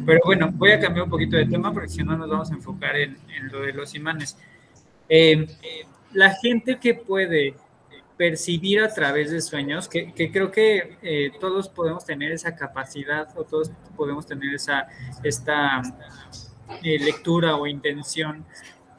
Pero bueno, voy a cambiar un poquito de tema porque si no nos vamos a enfocar en, lo de los imanes. Eh, la gente que puede percibir a través de sueños, que, creo que eh, todos podemos tener esa capacidad o todos podemos tener esa esta eh, lectura o intención,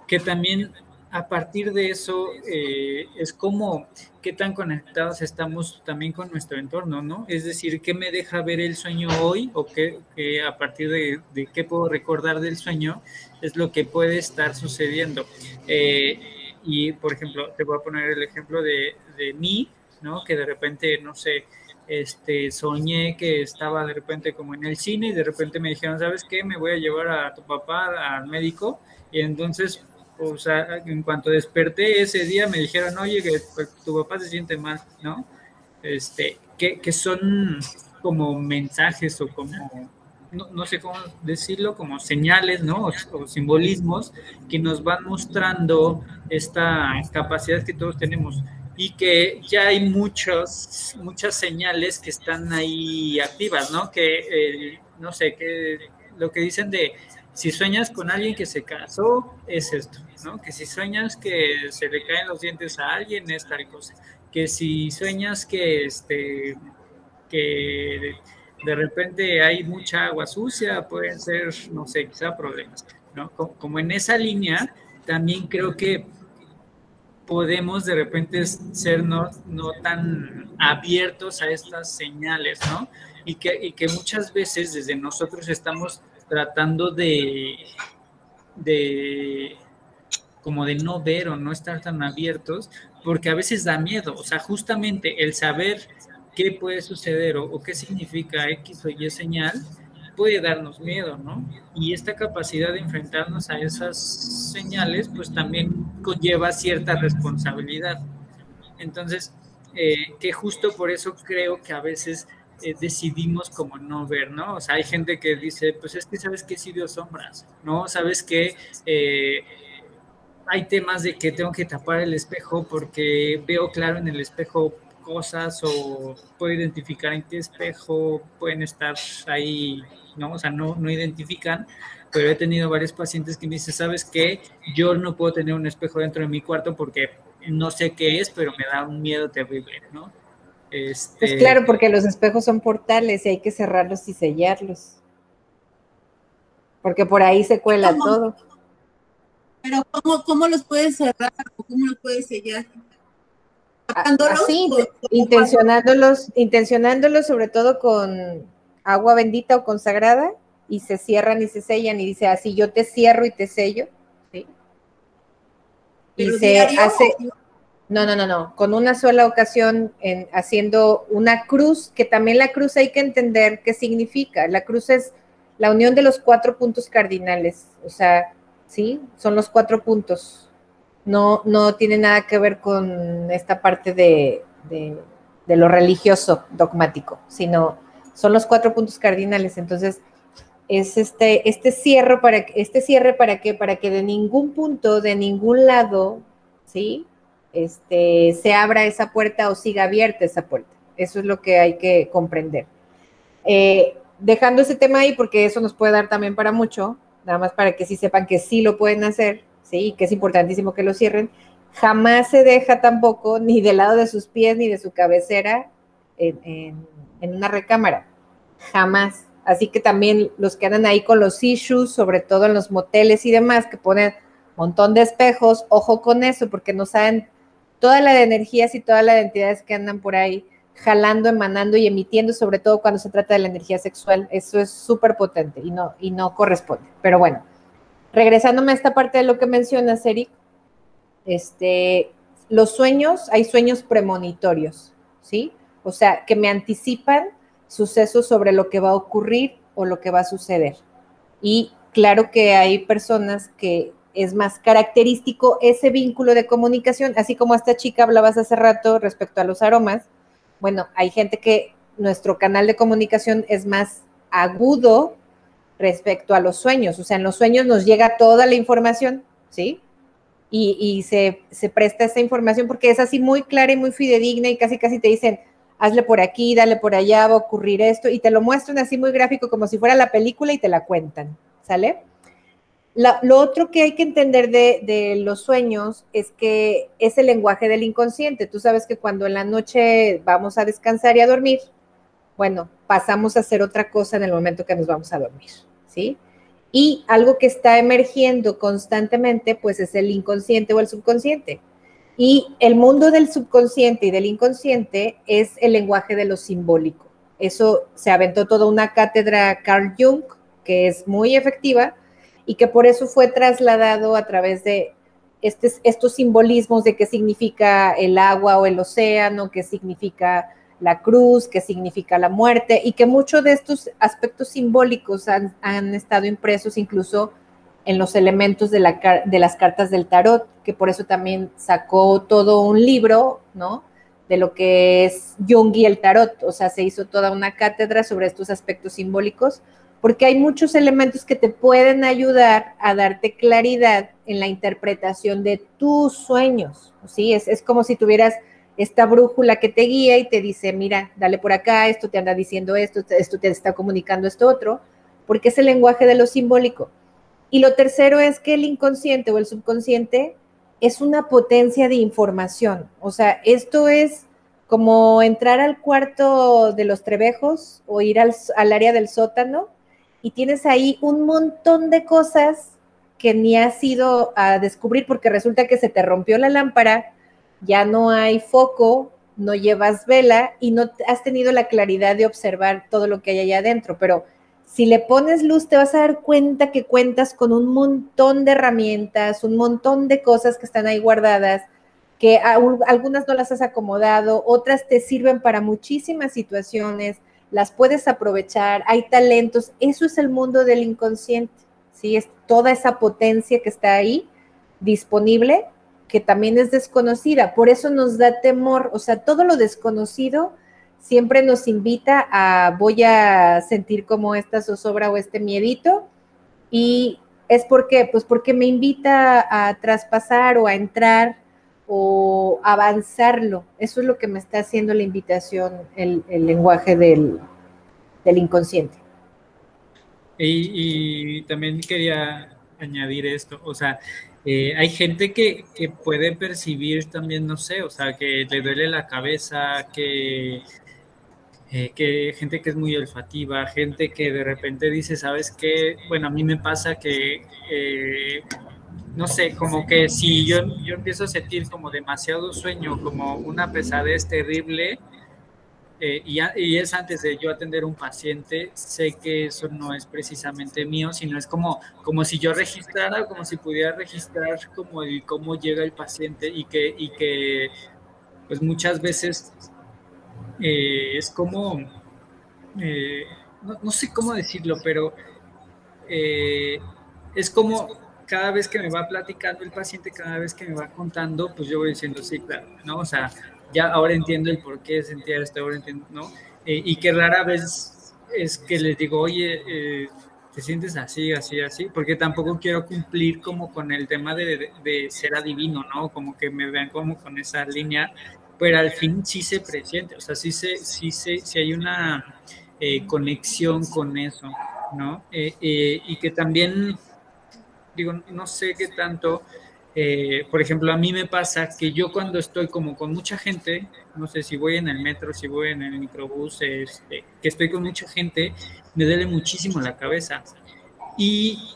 que también a partir de eso eh, es como qué tan conectados estamos también con nuestro entorno, ¿no? Es decir, ¿qué me deja ver el sueño hoy o qué, a partir de, qué puedo recordar del sueño es lo que puede estar sucediendo? Eh, y, por ejemplo, te voy a poner el ejemplo de, de mí, ¿no? Que de repente, no sé, este, soñé que estaba de repente como en el cine y de repente me dijeron, ¿sabes qué? Me voy a llevar a tu papá al médico y entonces o sea, en cuanto desperté ese día me dijeron, oye, que pues, tu papá se siente mal, ¿no? Este, que, que son como mensajes o como, no, sé cómo decirlo, como señales, ¿no? O, simbolismos que nos van mostrando esta capacidad que todos tenemos y que ya hay muchos, muchas señales que están ahí activas, ¿no? Que, eh, no sé, que lo que dicen de si sueñas con alguien que se casó, es esto, Que si sueñas que se le caen los dientes a alguien, es tal cosa. Que si sueñas que, este, que de repente hay mucha agua sucia, pueden ser, no sé, quizá problemas, ¿no? Como en esa línea, también creo que podemos de repente ser no, no tan abiertos a estas señales, ¿no? Y que, y que muchas veces desde nosotros estamos tratando de, de como de no ver o no estar tan abiertos, porque a veces da miedo, o sea, justamente el saber qué puede suceder o, qué significa X o Y señal puede darnos miedo, ¿no? Y esta capacidad de enfrentarnos a esas señales, pues también conlleva cierta responsabilidad. Entonces, eh, que justo por eso creo que a veces eh, decidimos como no ver, ¿no? O sea, hay gente que dice, pues es que sabes que sí veo sombras, ¿no? Sabes que eh, hay temas de que tengo que tapar el espejo porque veo claro en el espejo cosas o puedo identificar en qué espejo pueden estar ahí, ¿no? O sea, no, no identifican, pero he tenido varios pacientes que me dicen, ¿sabes qué? Yo no puedo tener un espejo dentro de mi cuarto porque no sé qué es, pero me da un miedo terrible, ¿no? Este... Pues claro, porque los espejos son portales y hay que cerrarlos y sellarlos. Porque por ahí se cuela todo. Pero ¿cómo, ¿cómo, los puedes cerrar o cómo los puedes sellar? Así, intencionándolos, intencionándolos sobre todo con agua bendita o consagrada y se cierran y se sellan y dice así yo te cierro y te sello. ¿sí? Y se hace, no, no, no, no. Con una sola ocasión en, haciendo una cruz, que también la cruz hay que entender qué significa. La cruz es la unión de los cuatro puntos cardinales. O sea, ¿sí? Son los cuatro puntos. No, no tiene nada que ver con esta parte de, de, lo religioso dogmático, sino son los cuatro puntos cardinales. Entonces, es este, este cierre para este cierre para qué? Para que de ningún punto, de ningún lado, ¿sí? este, se abra esa puerta o siga abierta esa puerta. Eso es lo que hay que comprender. Eh, dejando ese tema ahí, porque eso nos puede dar también para mucho, nada más para que sí sepan que sí lo pueden hacer, sí, que es importantísimo que lo cierren. Jamás se deja tampoco ni del lado de sus pies ni de su cabecera en, una recámara. Jamás. Así que también los que andan ahí con los issues, sobre todo en los moteles y demás, que ponen montón de espejos, ojo con eso, porque no saben toda la de energías y todas las entidades que andan por ahí jalando, emanando y emitiendo, sobre todo cuando se trata de la energía sexual. Eso es súper potente y no, y no corresponde. Pero bueno, regresándome a esta parte de lo que mencionas, Eric, este, los sueños, hay sueños premonitorios, ¿sí? O sea, que me anticipan sucesos sobre lo que va a ocurrir o lo que va a suceder. Y claro que hay personas que es más característico ese vínculo de comunicación, así como esta chica hablabas hace rato respecto a los aromas. Bueno, hay gente que nuestro canal de comunicación es más agudo respecto a los sueños, o sea, en los sueños nos llega toda la información, ¿sí? Y, se, se, presta esa información porque es así muy clara y muy fidedigna y casi casi te dicen, hazle por aquí, dale por allá, va a ocurrir esto, y te lo muestran así muy gráfico como si fuera la película y te la cuentan, ¿sale? Lo otro que hay que entender de, los sueños es que es el lenguaje del inconsciente. Tú sabes que cuando en la noche vamos a descansar y a dormir, bueno, pasamos a hacer otra cosa en el momento que nos vamos a dormir, ¿sí? Y algo que está emergiendo constantemente, pues es el inconsciente o el subconsciente. Y el mundo del subconsciente y del inconsciente es el lenguaje de lo simbólico. Eso se aventó toda una cátedra Carl Jung, que es muy efectiva y que por eso fue trasladado a través de estos simbolismos de qué significa el agua o el océano, qué significa la cruz, qué significa la muerte, y que muchos de estos aspectos simbólicos han, estado impresos incluso en los elementos de, las cartas del tarot, que por eso también sacó todo un libro, ¿no? De lo que es Jung y el tarot, o sea, se hizo toda una cátedra sobre estos aspectos simbólicos, porque hay muchos elementos que te pueden ayudar a darte claridad en la interpretación de tus sueños, ¿sí? Es, como si tuvieras esta brújula que te guía y te dice, mira, dale por acá, esto te anda diciendo esto, esto te está comunicando esto otro, porque es el lenguaje de lo simbólico. Y lo tercero es que el inconsciente o el subconsciente es una potencia de información. O sea, esto es como entrar al cuarto de los trebejos o ir al área del sótano y tienes ahí un montón de cosas que ni has ido a descubrir porque resulta que se te rompió la lámpara ya no hay foco, no llevas vela y no has tenido la claridad de observar todo lo que hay allá adentro, pero si le pones luz te vas a dar cuenta que cuentas con un montón de herramientas, un montón de cosas que están ahí guardadas, que algunas no las has acomodado, otras te sirven para muchísimas situaciones, las puedes aprovechar, hay talentos, eso es el mundo del inconsciente, ¿sí? Es toda esa potencia que está ahí disponible que también es desconocida. Por eso nos da temor, o sea, todo lo desconocido siempre nos invita a voy a sentir como esta zozobra o este miedito y es porque, pues porque me invita a traspasar o a entrar o avanzarlo. Eso es lo que me está haciendo la invitación, el, lenguaje del, inconsciente. y, también quería añadir esto, o sea, eh, hay gente que, puede percibir también, no sé, o sea, que le duele la cabeza, que, eh, que gente que es muy olfativa, gente que de repente dice, ¿sabes qué? Bueno, a mí me pasa que, eh, no sé, como que si yo, yo empiezo a sentir como demasiado sueño, como una pesadez terrible, eh, y, es antes de yo atender un paciente, sé que eso no es precisamente mío, sino es como, como si yo registrara, como si pudiera registrar como cómo llega el paciente y que, y que pues muchas veces eh, es como, eh, no, sé cómo decirlo, pero es como cada vez que me va platicando el paciente, cada vez que me va contando, pues yo voy diciendo, sí, claro, ¿no? O sea, ya ahora entiendo el por qué sentía esto, ahora entiendo, ¿no? Eh, y que rara vez es que les digo, oye, eh, te sientes así, así, así, porque tampoco quiero cumplir como con el tema de, de, ser adivino, ¿no? Como que me vean como con esa línea, pero al fin sí se presiente, o sea, sí, se, sí, se, sí hay una eh, conexión con eso, ¿no? y que también, digo, no sé qué tanto eh, por ejemplo, a mí me pasa que yo cuando estoy como con mucha gente, no sé si voy en el metro, si voy en el microbús, este, que estoy con mucha gente, me duele muchísimo la cabeza. Y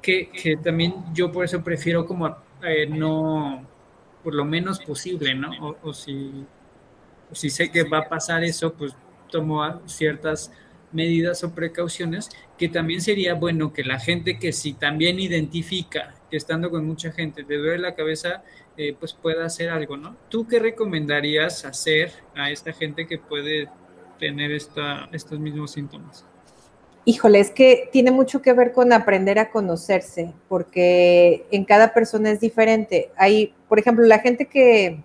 que, que también yo por eso prefiero como eh, no, por lo menos posible, ¿no? O, si, o si sé que va a pasar eso, pues tomo ciertas medidas o precauciones, que también sería bueno que la gente que si también identifica que estando con mucha gente te duele la cabeza, eh, pues pueda hacer algo, ¿no? ¿Tú qué recomendarías hacer a esta gente que puede tener esta, estos mismos síntomas? Híjole, es que tiene mucho que ver con aprender a conocerse, porque en cada persona es diferente. Hay, por ejemplo, la gente que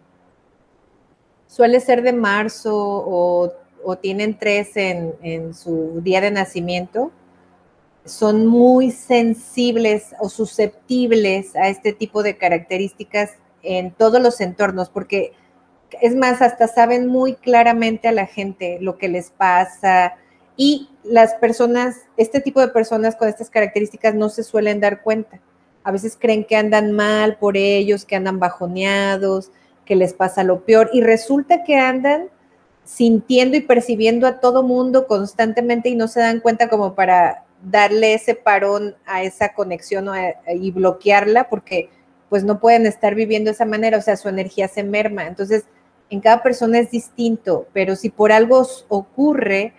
suele ser de marzo o o tienen tres en, su día de nacimiento, son muy sensibles o susceptibles a este tipo de características en todos los entornos, porque es más, hasta saben muy claramente a la gente lo que les pasa y las personas, este tipo de personas con estas características no se suelen dar cuenta. A veces creen que andan mal por ellos, que andan bajoneados, que les pasa lo peor y resulta que andan sintiendo y percibiendo a todo mundo constantemente y no se dan cuenta como para darle ese parón a esa conexión y bloquearla porque pues no pueden estar viviendo de esa manera, o sea, su energía se merma. Entonces, en cada persona es distinto, pero si por algo ocurre,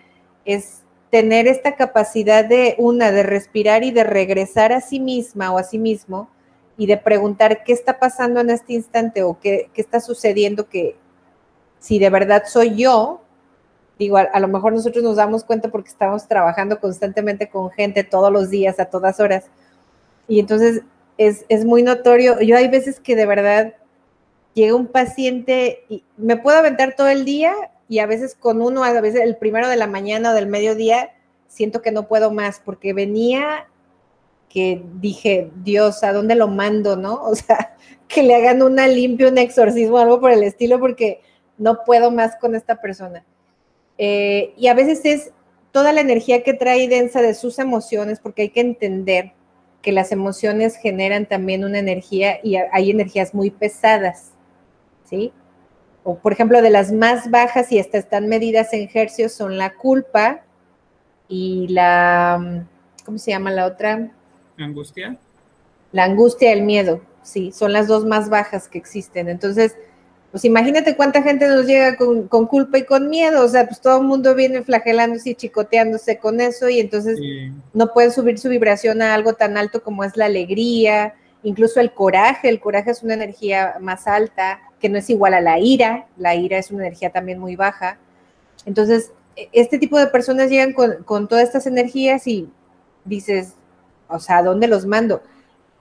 es tener esta capacidad de una, de respirar y de regresar a sí misma o a sí mismo y de preguntar qué está pasando en este instante o qué, está sucediendo que si de verdad soy yo, digo, a, lo mejor nosotros nos damos cuenta porque estamos trabajando constantemente con gente todos los días, a todas horas. Y entonces es, es muy notorio. Yo hay veces que de verdad llega un paciente y me puedo aventar todo el día y a veces con uno, a veces el primero de la mañana o del mediodía, siento que no puedo más porque venía que dije, Dios, ¿a dónde lo mando, no? O sea, que le hagan una limpia, un exorcismo, algo por el estilo, porque no puedo más con esta persona. Eh, y a veces es toda la energía que trae densa de sus emociones, porque hay que entender que las emociones generan también una energía y hay energías muy pesadas. ¿sí? O por ejemplo, de las más bajas y hasta están medidas en hercios son la culpa y la, ¿cómo se llama la otra? Angustia. La angustia y el miedo, sí, son las dos más bajas que existen. Entonces, pues imagínate cuánta gente nos llega con, culpa y con miedo, o sea, pues todo el mundo viene flagelándose y chicoteándose con eso y entonces no pueden subir su vibración a algo tan alto como es la alegría, incluso el coraje, el coraje es una energía más alta, que no es igual a la ira, la ira es una energía también muy baja. Entonces, e, este tipo de personas llegan con, todas estas energías y dices, o sea, ¿a dónde los mando?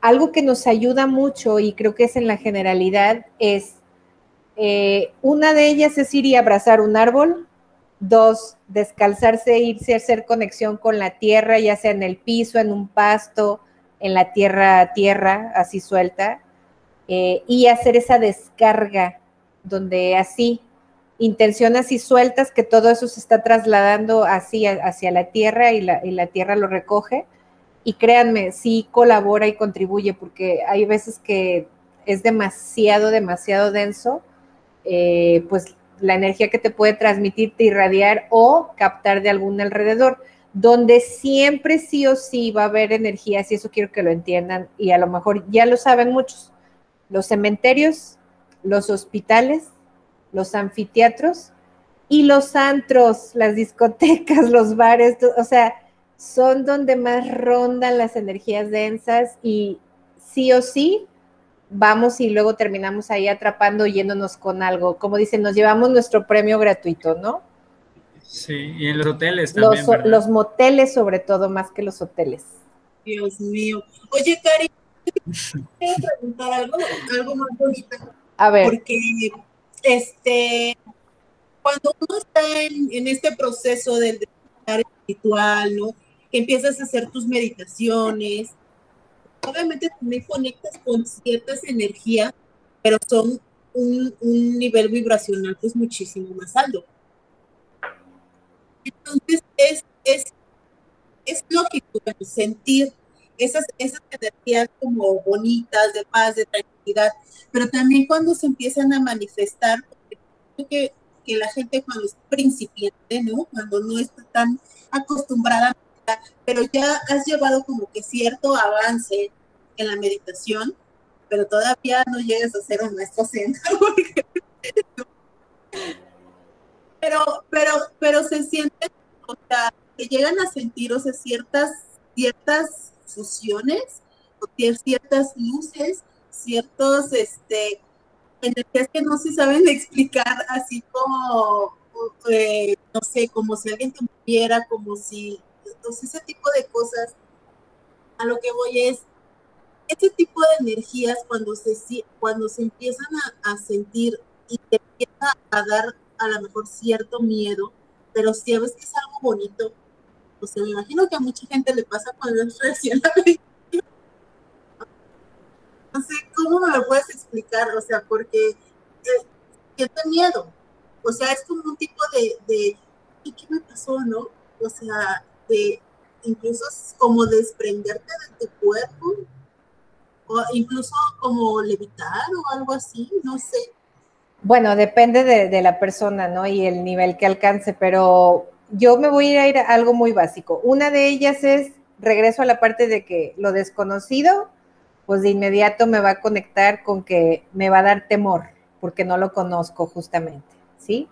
Algo que nos ayuda mucho y creo que es en la generalidad es, eh, una de ellas es ir y abrazar un árbol, dos, descalzarse, irse a hacer conexión con la tierra, ya sea en el piso, en un pasto, en la tierra, tierra, así suelta, eh, y hacer esa descarga donde así, intenciones y sueltas, que todo eso se está trasladando así hacia la tierra y la, la tierra lo recoge. Y créanme, sí colabora y contribuye, porque hay veces que es demasiado, demasiado denso, eh, pues la energía que te puede transmitirte, irradiar o captar de algún alrededor, donde siempre sí o sí va a haber energías, y eso quiero que lo entiendan, y a lo mejor ya lo saben muchos, los cementerios, los hospitales, los anfiteatros y los antros, las discotecas, los bares, o sea, son donde más rondan las energías densas y sí o sí vamos y luego terminamos ahí atrapando, yéndonos con algo. Como dicen, nos llevamos nuestro premio gratuito, ¿no? Sí, y en los hoteles también. Los, los moteles sobre todo, más que los hoteles. Dios mío. Oye, Cari, quiero preguntar algo, algo más bonito. A ver. Porque este, cuando uno está en, este proceso del despertar espiritual, ¿no? Que empiezas a hacer tus meditaciones, obviamente también conectas con ciertas energías, pero son un, un nivel vibracional pues muchísimo más alto. Entonces es, es, es lógico sentir esas, esas energías como bonitas, de paz, de tranquilidad, pero también cuando se empiezan a manifestar, que, que la gente cuando es principiante, ¿no? Cuando no está tan acostumbrada, pero ya has llevado como que cierto avance en la meditación, pero todavía no llegas a ser un maestro zen. pero, pero, pero se siente, o sea, que llegan a sentir, o sea, ciertas, ciertas fusiones, o ciertas luces, ciertos, este, energías que no se saben explicar, así como, eh, no sé, como si alguien te moviera, como si, entonces ese tipo de cosas, a lo que voy es, ese tipo de energías cuando se, cuando se empiezan a, a sentir y te empieza a dar a lo mejor cierto miedo, pero si ves que es algo bonito, o sea, me imagino que a mucha gente le pasa cuando es recién No sé, ¿cómo me lo puedes explicar? O sea, porque eh, siente miedo. O sea, es como un tipo de, de ¿qué me pasó, no? O sea, de incluso como desprenderte de tu cuerpo, o incluso como levitar o algo así, no sé. Bueno, depende de, de, la persona, ¿no? Y el nivel que alcance, pero yo me voy a ir a algo muy básico. Una de ellas es regreso a la parte de que lo desconocido, pues de inmediato me va a conectar con que me va a dar temor, porque no lo conozco justamente, ¿sí?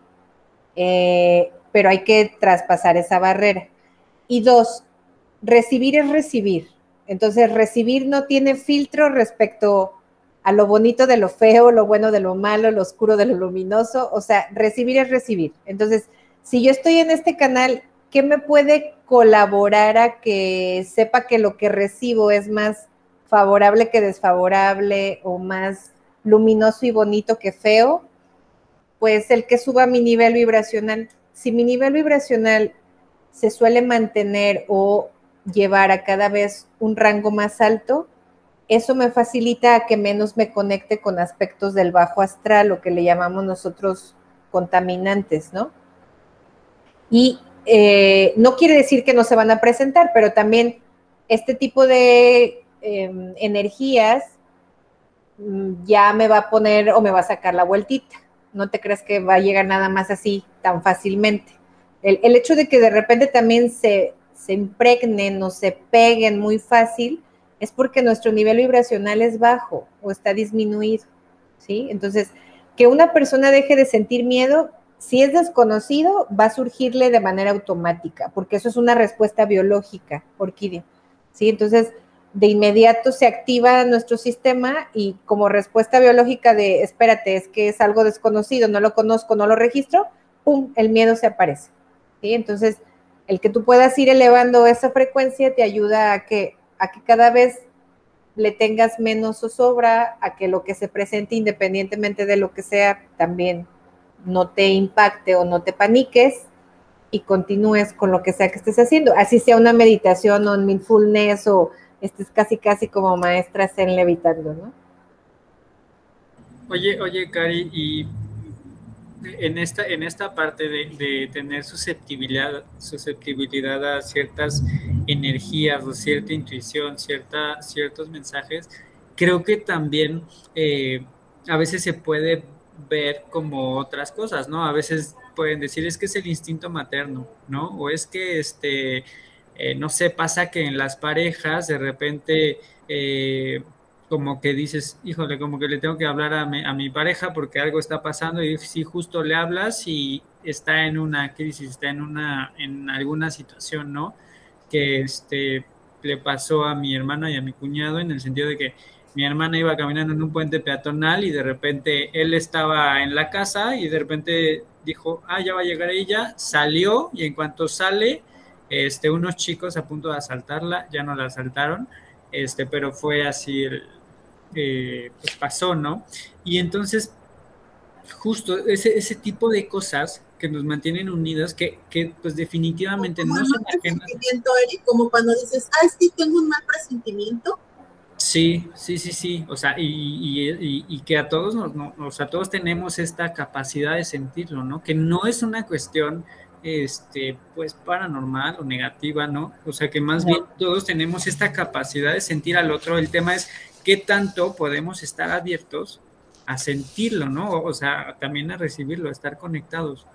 Eh, pero hay que traspasar esa barrera. Y dos, recibir es recibir. Entonces, recibir no tiene filtro respecto a lo bonito de lo feo, lo bueno de lo malo, lo oscuro de lo luminoso. O sea, recibir es recibir. Entonces, si yo estoy en este canal, ¿qué me puede colaborar a que sepa que lo que recibo es más favorable que desfavorable o más luminoso y bonito que feo? Pues el que suba mi nivel vibracional. Si mi nivel vibracional se suele mantener o llevar a cada vez un rango más alto, eso me facilita que menos me conecte con aspectos del bajo astral, lo que le llamamos nosotros contaminantes, ¿no? Y eh, no quiere decir que no se van a presentar, pero también este tipo de em, energías mm, ya me va a poner o me va a sacar la vueltita. No te creas que va a llegar nada más así tan fácilmente. El, el hecho de que de repente también se, se impregnen o se peguen muy fácil es porque nuestro nivel vibracional es bajo o está disminuido, ¿sí? Entonces, que una persona deje de sentir miedo si es desconocido, va a surgirle de manera automática, porque eso es una respuesta biológica, orquídea. ¿sí? Entonces, de inmediato se activa nuestro sistema y como respuesta biológica de, espérate, es que es algo desconocido, no lo conozco, no lo registro, ¡pum!, el miedo se aparece. ¿Sí? Entonces, el que tú puedas ir elevando esa frecuencia te ayuda a que, a que cada vez le tengas menos zozobra, a que lo que se presente independientemente de lo que sea, también no te impacte o no te paniques y continúes con lo que sea que estés haciendo. Así sea una meditación o un mindfulness o estés casi casi como maestra en levitando, ¿no? Oye, oye, Cari, y en esta, en esta parte de, tener susceptibilidad, susceptibilidad a ciertas energías o cierta intuición, cierta, ciertos mensajes, creo que también eh, a veces se puede ver como otras cosas, ¿no? A veces pueden decir es que es el instinto materno, ¿no? O es que, este, eh, no sé, pasa que en las parejas de repente eh, como que dices, híjole, como que le tengo que hablar a mi, a mi pareja porque algo está pasando y si justo le hablas y está en una crisis, está en una, en alguna situación, ¿no? Que este, le pasó a mi hermana y a mi cuñado en el sentido de que mi hermana iba caminando en un puente peatonal y de repente él estaba en la casa y de repente dijo, ah, ya va a llegar ella, salió y en cuanto sale, este, unos chicos a punto de asaltarla, ya no la asaltaron, este, pero fue así, eh, pues pasó, ¿no? Y entonces, justo ese, ese tipo de cosas que nos mantienen unidas, que, que pues definitivamente no son ajenas. Como cuando dices, ah, sí, tengo un mal presentimiento, Sí, sí, sí, sí. O sea, y, que a todos nos, o sea, todos tenemos esta capacidad de sentirlo, ¿no? Que no es una cuestión, este, pues paranormal o negativa, ¿no? O sea, que más bien todos tenemos esta capacidad de sentir al otro. El tema es qué tanto podemos estar abiertos a sentirlo, ¿no? O sea, también a recibirlo, a estar conectados.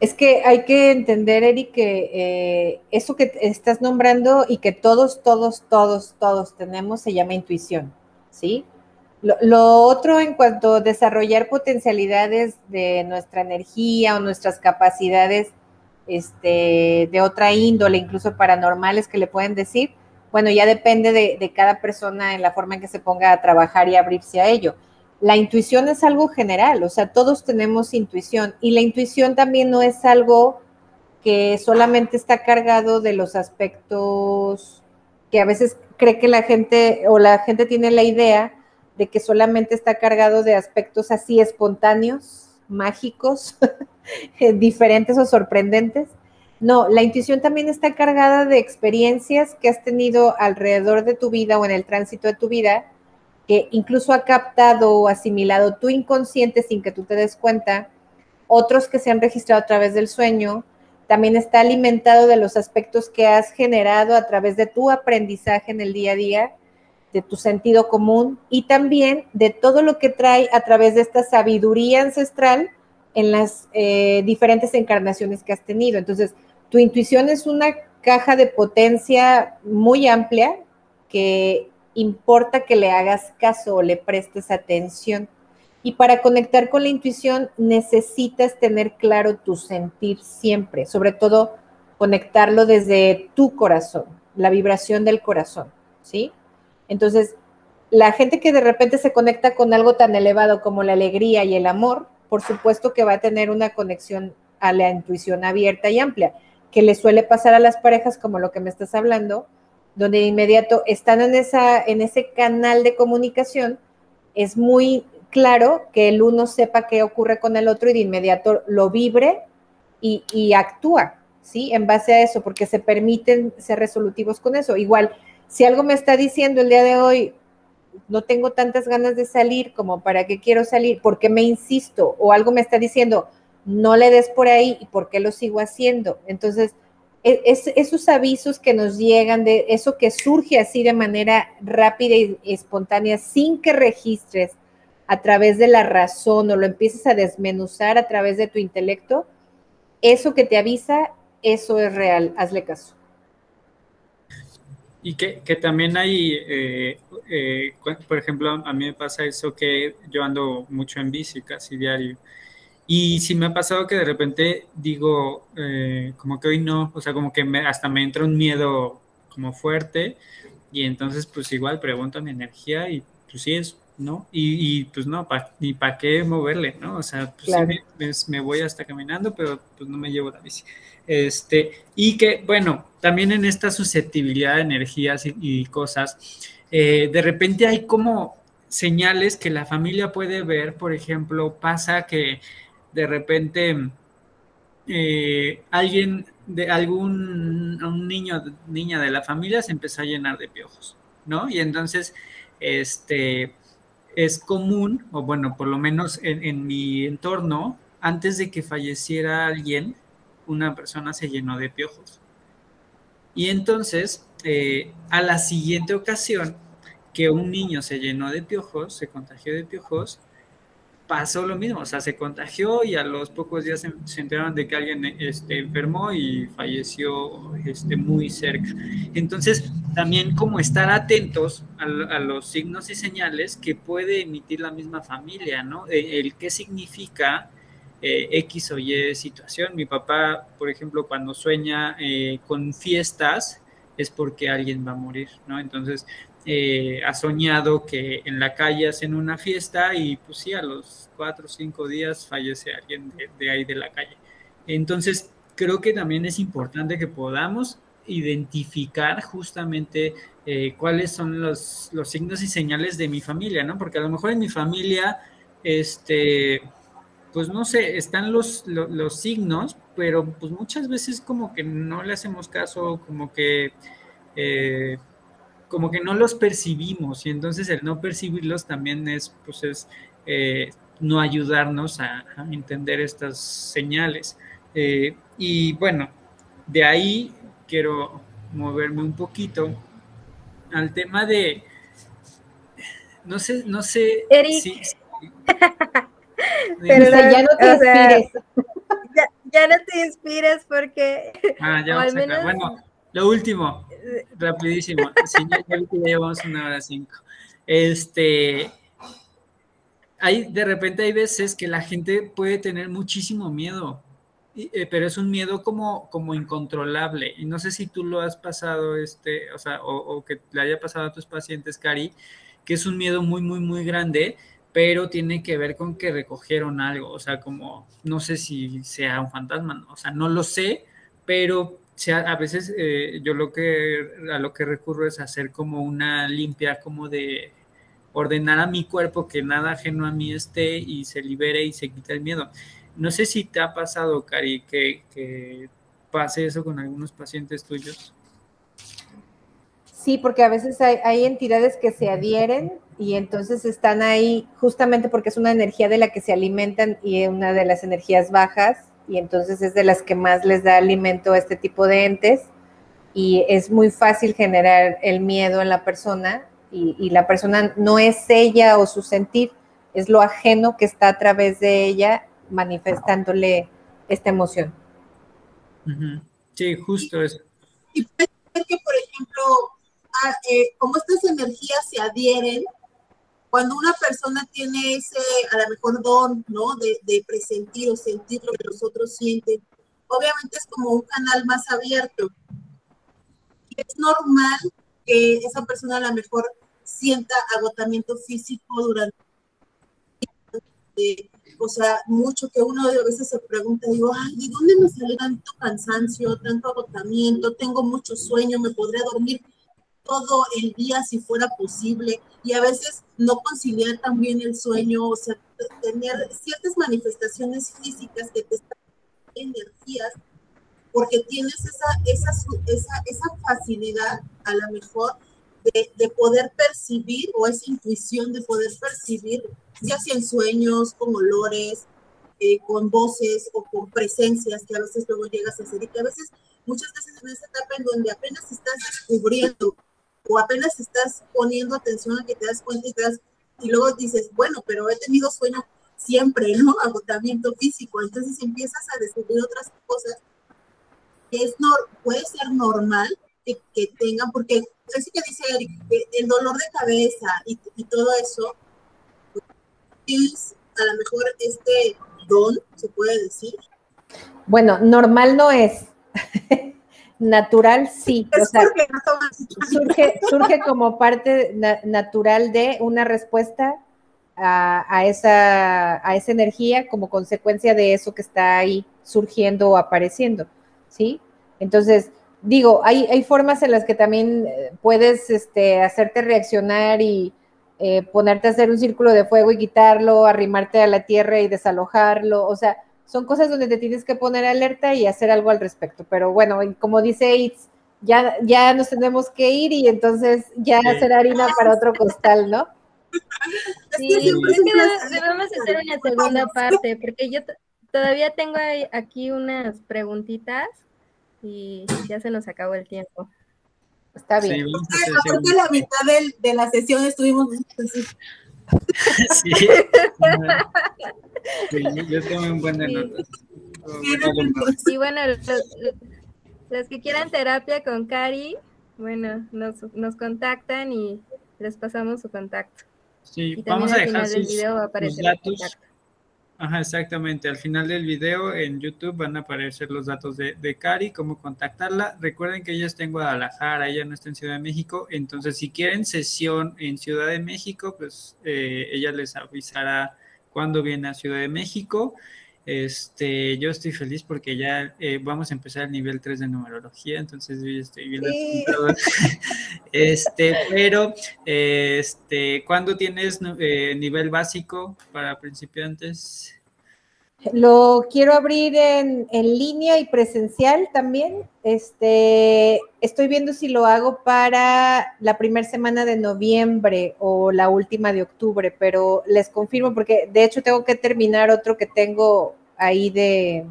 Es que hay que entender, Eric, que eh, eso que estás nombrando y que todos, todos, todos, todos tenemos se llama intuición, ¿sí? Lo, otro en cuanto a desarrollar potencialidades de nuestra energía o nuestras capacidades este, de otra índole, incluso paranormales que le pueden decir, bueno, ya depende de, de cada persona en la forma en que se ponga a trabajar y abrirse a ello la intuición es algo general, o sea, todos tenemos intuición y la intuición también no es algo que solamente está cargado de los aspectos que a veces cree que la gente o la gente tiene la idea de que solamente está cargado de aspectos así espontáneos, mágicos, diferentes o sorprendentes. No, la intuición también está cargada de experiencias que has tenido alrededor de tu vida o en el tránsito de tu vida que incluso ha captado o asimilado tu inconsciente sin que tú te des cuenta, otros que se han registrado a través del sueño, también está alimentado de los aspectos que has generado a través de tu aprendizaje en el día a día, de tu sentido común y también de todo lo que trae a través de esta sabiduría ancestral en las eh, diferentes encarnaciones que has tenido. Entonces, tu intuición es una caja de potencia muy amplia que importa que le hagas caso o le prestes atención. Y para conectar con la intuición necesitas tener claro tu sentir siempre, sobre todo conectarlo desde tu corazón, la vibración del corazón, ¿sí? Entonces, la gente que de repente se conecta con algo tan elevado como la alegría y el amor, por supuesto que va a tener una conexión a la intuición abierta y amplia, que le suele pasar a las parejas como lo que me estás hablando, donde de inmediato están en, esa, en ese canal de comunicación, es muy claro que el uno sepa qué ocurre con el otro y de inmediato lo vibre y, y actúa, ¿sí? En base a eso, porque se permiten ser resolutivos con eso. Igual, si algo me está diciendo el día de hoy, no tengo tantas ganas de salir como para qué quiero salir, ¿por qué me insisto? O algo me está diciendo, no le des por ahí y por qué lo sigo haciendo. Entonces, e, es, esos avisos que nos llegan, de eso que surge así de manera rápida y espontánea, sin que registres a través de la razón o lo empieces a desmenuzar a través de tu intelecto, eso que te avisa, eso es real, hazle caso. Y que, también hay, eh, eh, por ejemplo, a mí me pasa eso que yo ando mucho en bici casi diario. Y sí me ha pasado que de repente digo, eh, como que hoy no, o sea, como que hasta me entra un miedo como fuerte y entonces pues igual pregunto a mi energía y pues sí es, ¿no? Y, pues no, ni para qué moverle, ¿no? O sea, pues sí me, voy hasta caminando, pero pues no me llevo la bici. Este, y que, bueno, también en esta susceptibilidad de energías y, cosas, eh, de repente hay como señales que la familia puede ver, por ejemplo, pasa que de repente eh, alguien de algún un niño niña de la familia se empezó a llenar de piojos, ¿no? Y entonces este es común, o bueno, por lo menos en mi entorno, antes de que falleciera alguien, una persona se llenó de piojos. Y entonces, eh, a la siguiente ocasión que un niño se llenó de piojos, se contagió de piojos, pasó lo mismo, o sea, se contagió y a los pocos días se, enteraron de que alguien este, enfermó y falleció este, muy cerca. Entonces, también como estar atentos a, los signos y señales que puede emitir la misma familia, ¿no? el qué significa eh, X o Y situación. Mi papá, por ejemplo, cuando sueña eh, con fiestas, es porque alguien va a morir, ¿no? Entonces, eh, ha soñado que en la calle hacen una fiesta y pues sí, a los cuatro o cinco días fallece alguien de, ahí de la calle. Entonces, creo que también es importante que podamos identificar justamente cuáles son los, los signos y señales de mi familia, ¿no? Porque a lo mejor en mi familia, este, pues no sé, están los, los, signos, pero pues muchas veces como que no le hacemos caso, como que, eh, como que no los percibimos y entonces el no percibirlos también es, pues es eh, no ayudarnos a, entender estas señales. Eh, y bueno, de ahí quiero moverme un poquito al tema de, no sé, no sé si, Pero ya no te inspires. ya, no te inspires porque. Ah, ya vamos a Bueno, lo último, rapidísimo. Sí, ya, ya, llevamos una hora cinco. Este. Hay, de repente hay veces que la gente puede tener muchísimo miedo, eh, pero es un miedo como, como incontrolable. Y no sé si tú lo has pasado, este, o sea, o, o que le haya pasado a tus pacientes, Cari, que es un miedo muy, muy, muy grande, pero tiene que ver con que recogieron algo, o sea, como no sé si sea un fantasma, o sea, no lo sé, pero sea, a veces eh, yo lo que a lo que recurro es hacer como una limpia, como de ordenar a mi cuerpo que nada ajeno a mí esté y se libere y se quite el miedo. No sé si te ha pasado, Cari, que, que pase eso con algunos pacientes tuyos. Sí, porque a veces hay, hay entidades que se adhieren y entonces están ahí justamente porque es una energía de la que se alimentan y una de las energías bajas y entonces es de las que más les da alimento a este tipo de entes y es muy fácil generar el miedo en la persona y, la persona no es ella o su sentir, es lo ajeno que está a través de ella manifestándole esta emoción. Sí, justo eso. Y puede ser que, por ejemplo, ah, eh, como estas energías se adhieren, cuando una persona tiene ese, a lo mejor, don, ¿no? De, de presentir o sentir lo que los otros sienten, obviamente es como un canal más abierto. Es normal que esa persona a lo mejor sienta agotamiento físico durante o sea, mucho que uno a veces se pregunta, digo, ay, ¿de dónde me sale tanto cansancio, tanto agotamiento? Tengo mucho sueño, me podría dormir todo el día si fuera posible y a veces no conciliar también el sueño, o sea, tener ciertas manifestaciones físicas que te están energías porque tienes esa, esa, esa, esa facilidad a lo mejor de, de, poder percibir o esa intuición de poder percibir, ya sea en sueños, con olores, eh, con voces o con presencias que a veces luego llegas a hacer y que a veces, muchas veces en esa etapa en donde apenas estás descubriendo o apenas estás poniendo atención a que te das cuenta y, te das, y luego dices, bueno, pero he tenido sueño siempre, ¿no? Agotamiento físico. Entonces empiezas a descubrir otras cosas que es no, puede ser normal que, que tengan, porque así que dice Eric, el dolor de cabeza y, y todo eso pues, es a lo mejor este don, se puede decir. Bueno, normal no es. natural sí. o sea, surge, surge como parte natural de una respuesta a, a, esa, a esa energía como consecuencia de eso que está ahí surgiendo o apareciendo, ¿sí? Entonces, digo, hay, hay formas en las que también eh, puedes este, hacerte reaccionar y eh, ponerte a hacer un círculo de fuego y quitarlo, arrimarte a la tierra y desalojarlo, o sea, son cosas donde te tienes que poner alerta y hacer algo al respecto. Pero bueno, como dice Itz, ya, ya nos tenemos que ir y entonces ya hacer harina para otro costal, ¿no? Sí, es que debemos hacer una segunda parte, porque yo todavía tengo aquí unas preguntitas y ya se nos acabó el tiempo. Está bien. Sí, Aparte la mitad de la sesión estuvimos así. Sí. sí. yo tomé un buen de notas. Y bueno, los, que quieran terapia con Cari, bueno, nos, nos contactan y les pasamos su contacto. Sí, vamos a dejar sus, video va a aparecer datos. Ajá, exactamente. Al final del video en YouTube van a aparecer los datos de, de Cari, cómo contactarla. Recuerden que ella está en Guadalajara, ella no está en Ciudad de México. Entonces, si quieren sesión en Ciudad de México, pues eh, ella les avisará cuándo viene a Ciudad de México. Este, yo estoy feliz porque ya eh, vamos a empezar el nivel 3 de numerología, entonces yo estoy bien sí. Este, pero, este, ¿cuándo tienes eh, nivel básico para principiantes? Lo quiero abrir en, en, línea y presencial también. Este, estoy viendo si lo hago para la primera semana de noviembre o la última de octubre, pero les confirmo porque de hecho tengo que terminar otro que tengo ahí de,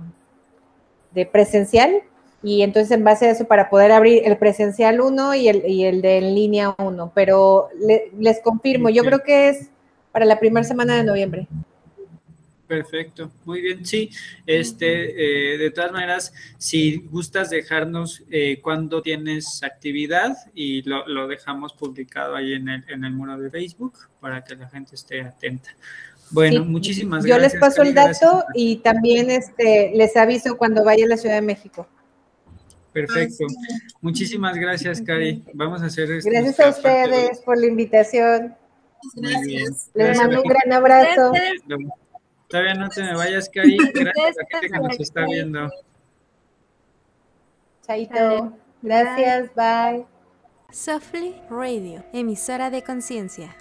de presencial y entonces en base a eso para poder abrir el presencial 1 y el, y el de en línea 1, pero le, les confirmo, yo creo que es para la primera semana de noviembre. Perfecto, muy bien. Sí, este, eh, de todas maneras, si gustas dejarnos eh, cuando tienes actividad y lo, lo, dejamos publicado ahí en el, en el muro de Facebook para que la gente esté atenta. Bueno, sí, muchísimas yo gracias. Yo les paso el dato y también este, les aviso cuando vaya a la Ciudad de México. Perfecto. Muchísimas gracias, Cari. Vamos a hacer esto. Gracias a ustedes por la invitación. Gracias. Les gracias. mando un gran abrazo. Gracias. Todavía no te me vayas, Cari. Gracias a la gente que nos está viendo. Chaito. Gracias, bye. Softly Radio, emisora de conciencia.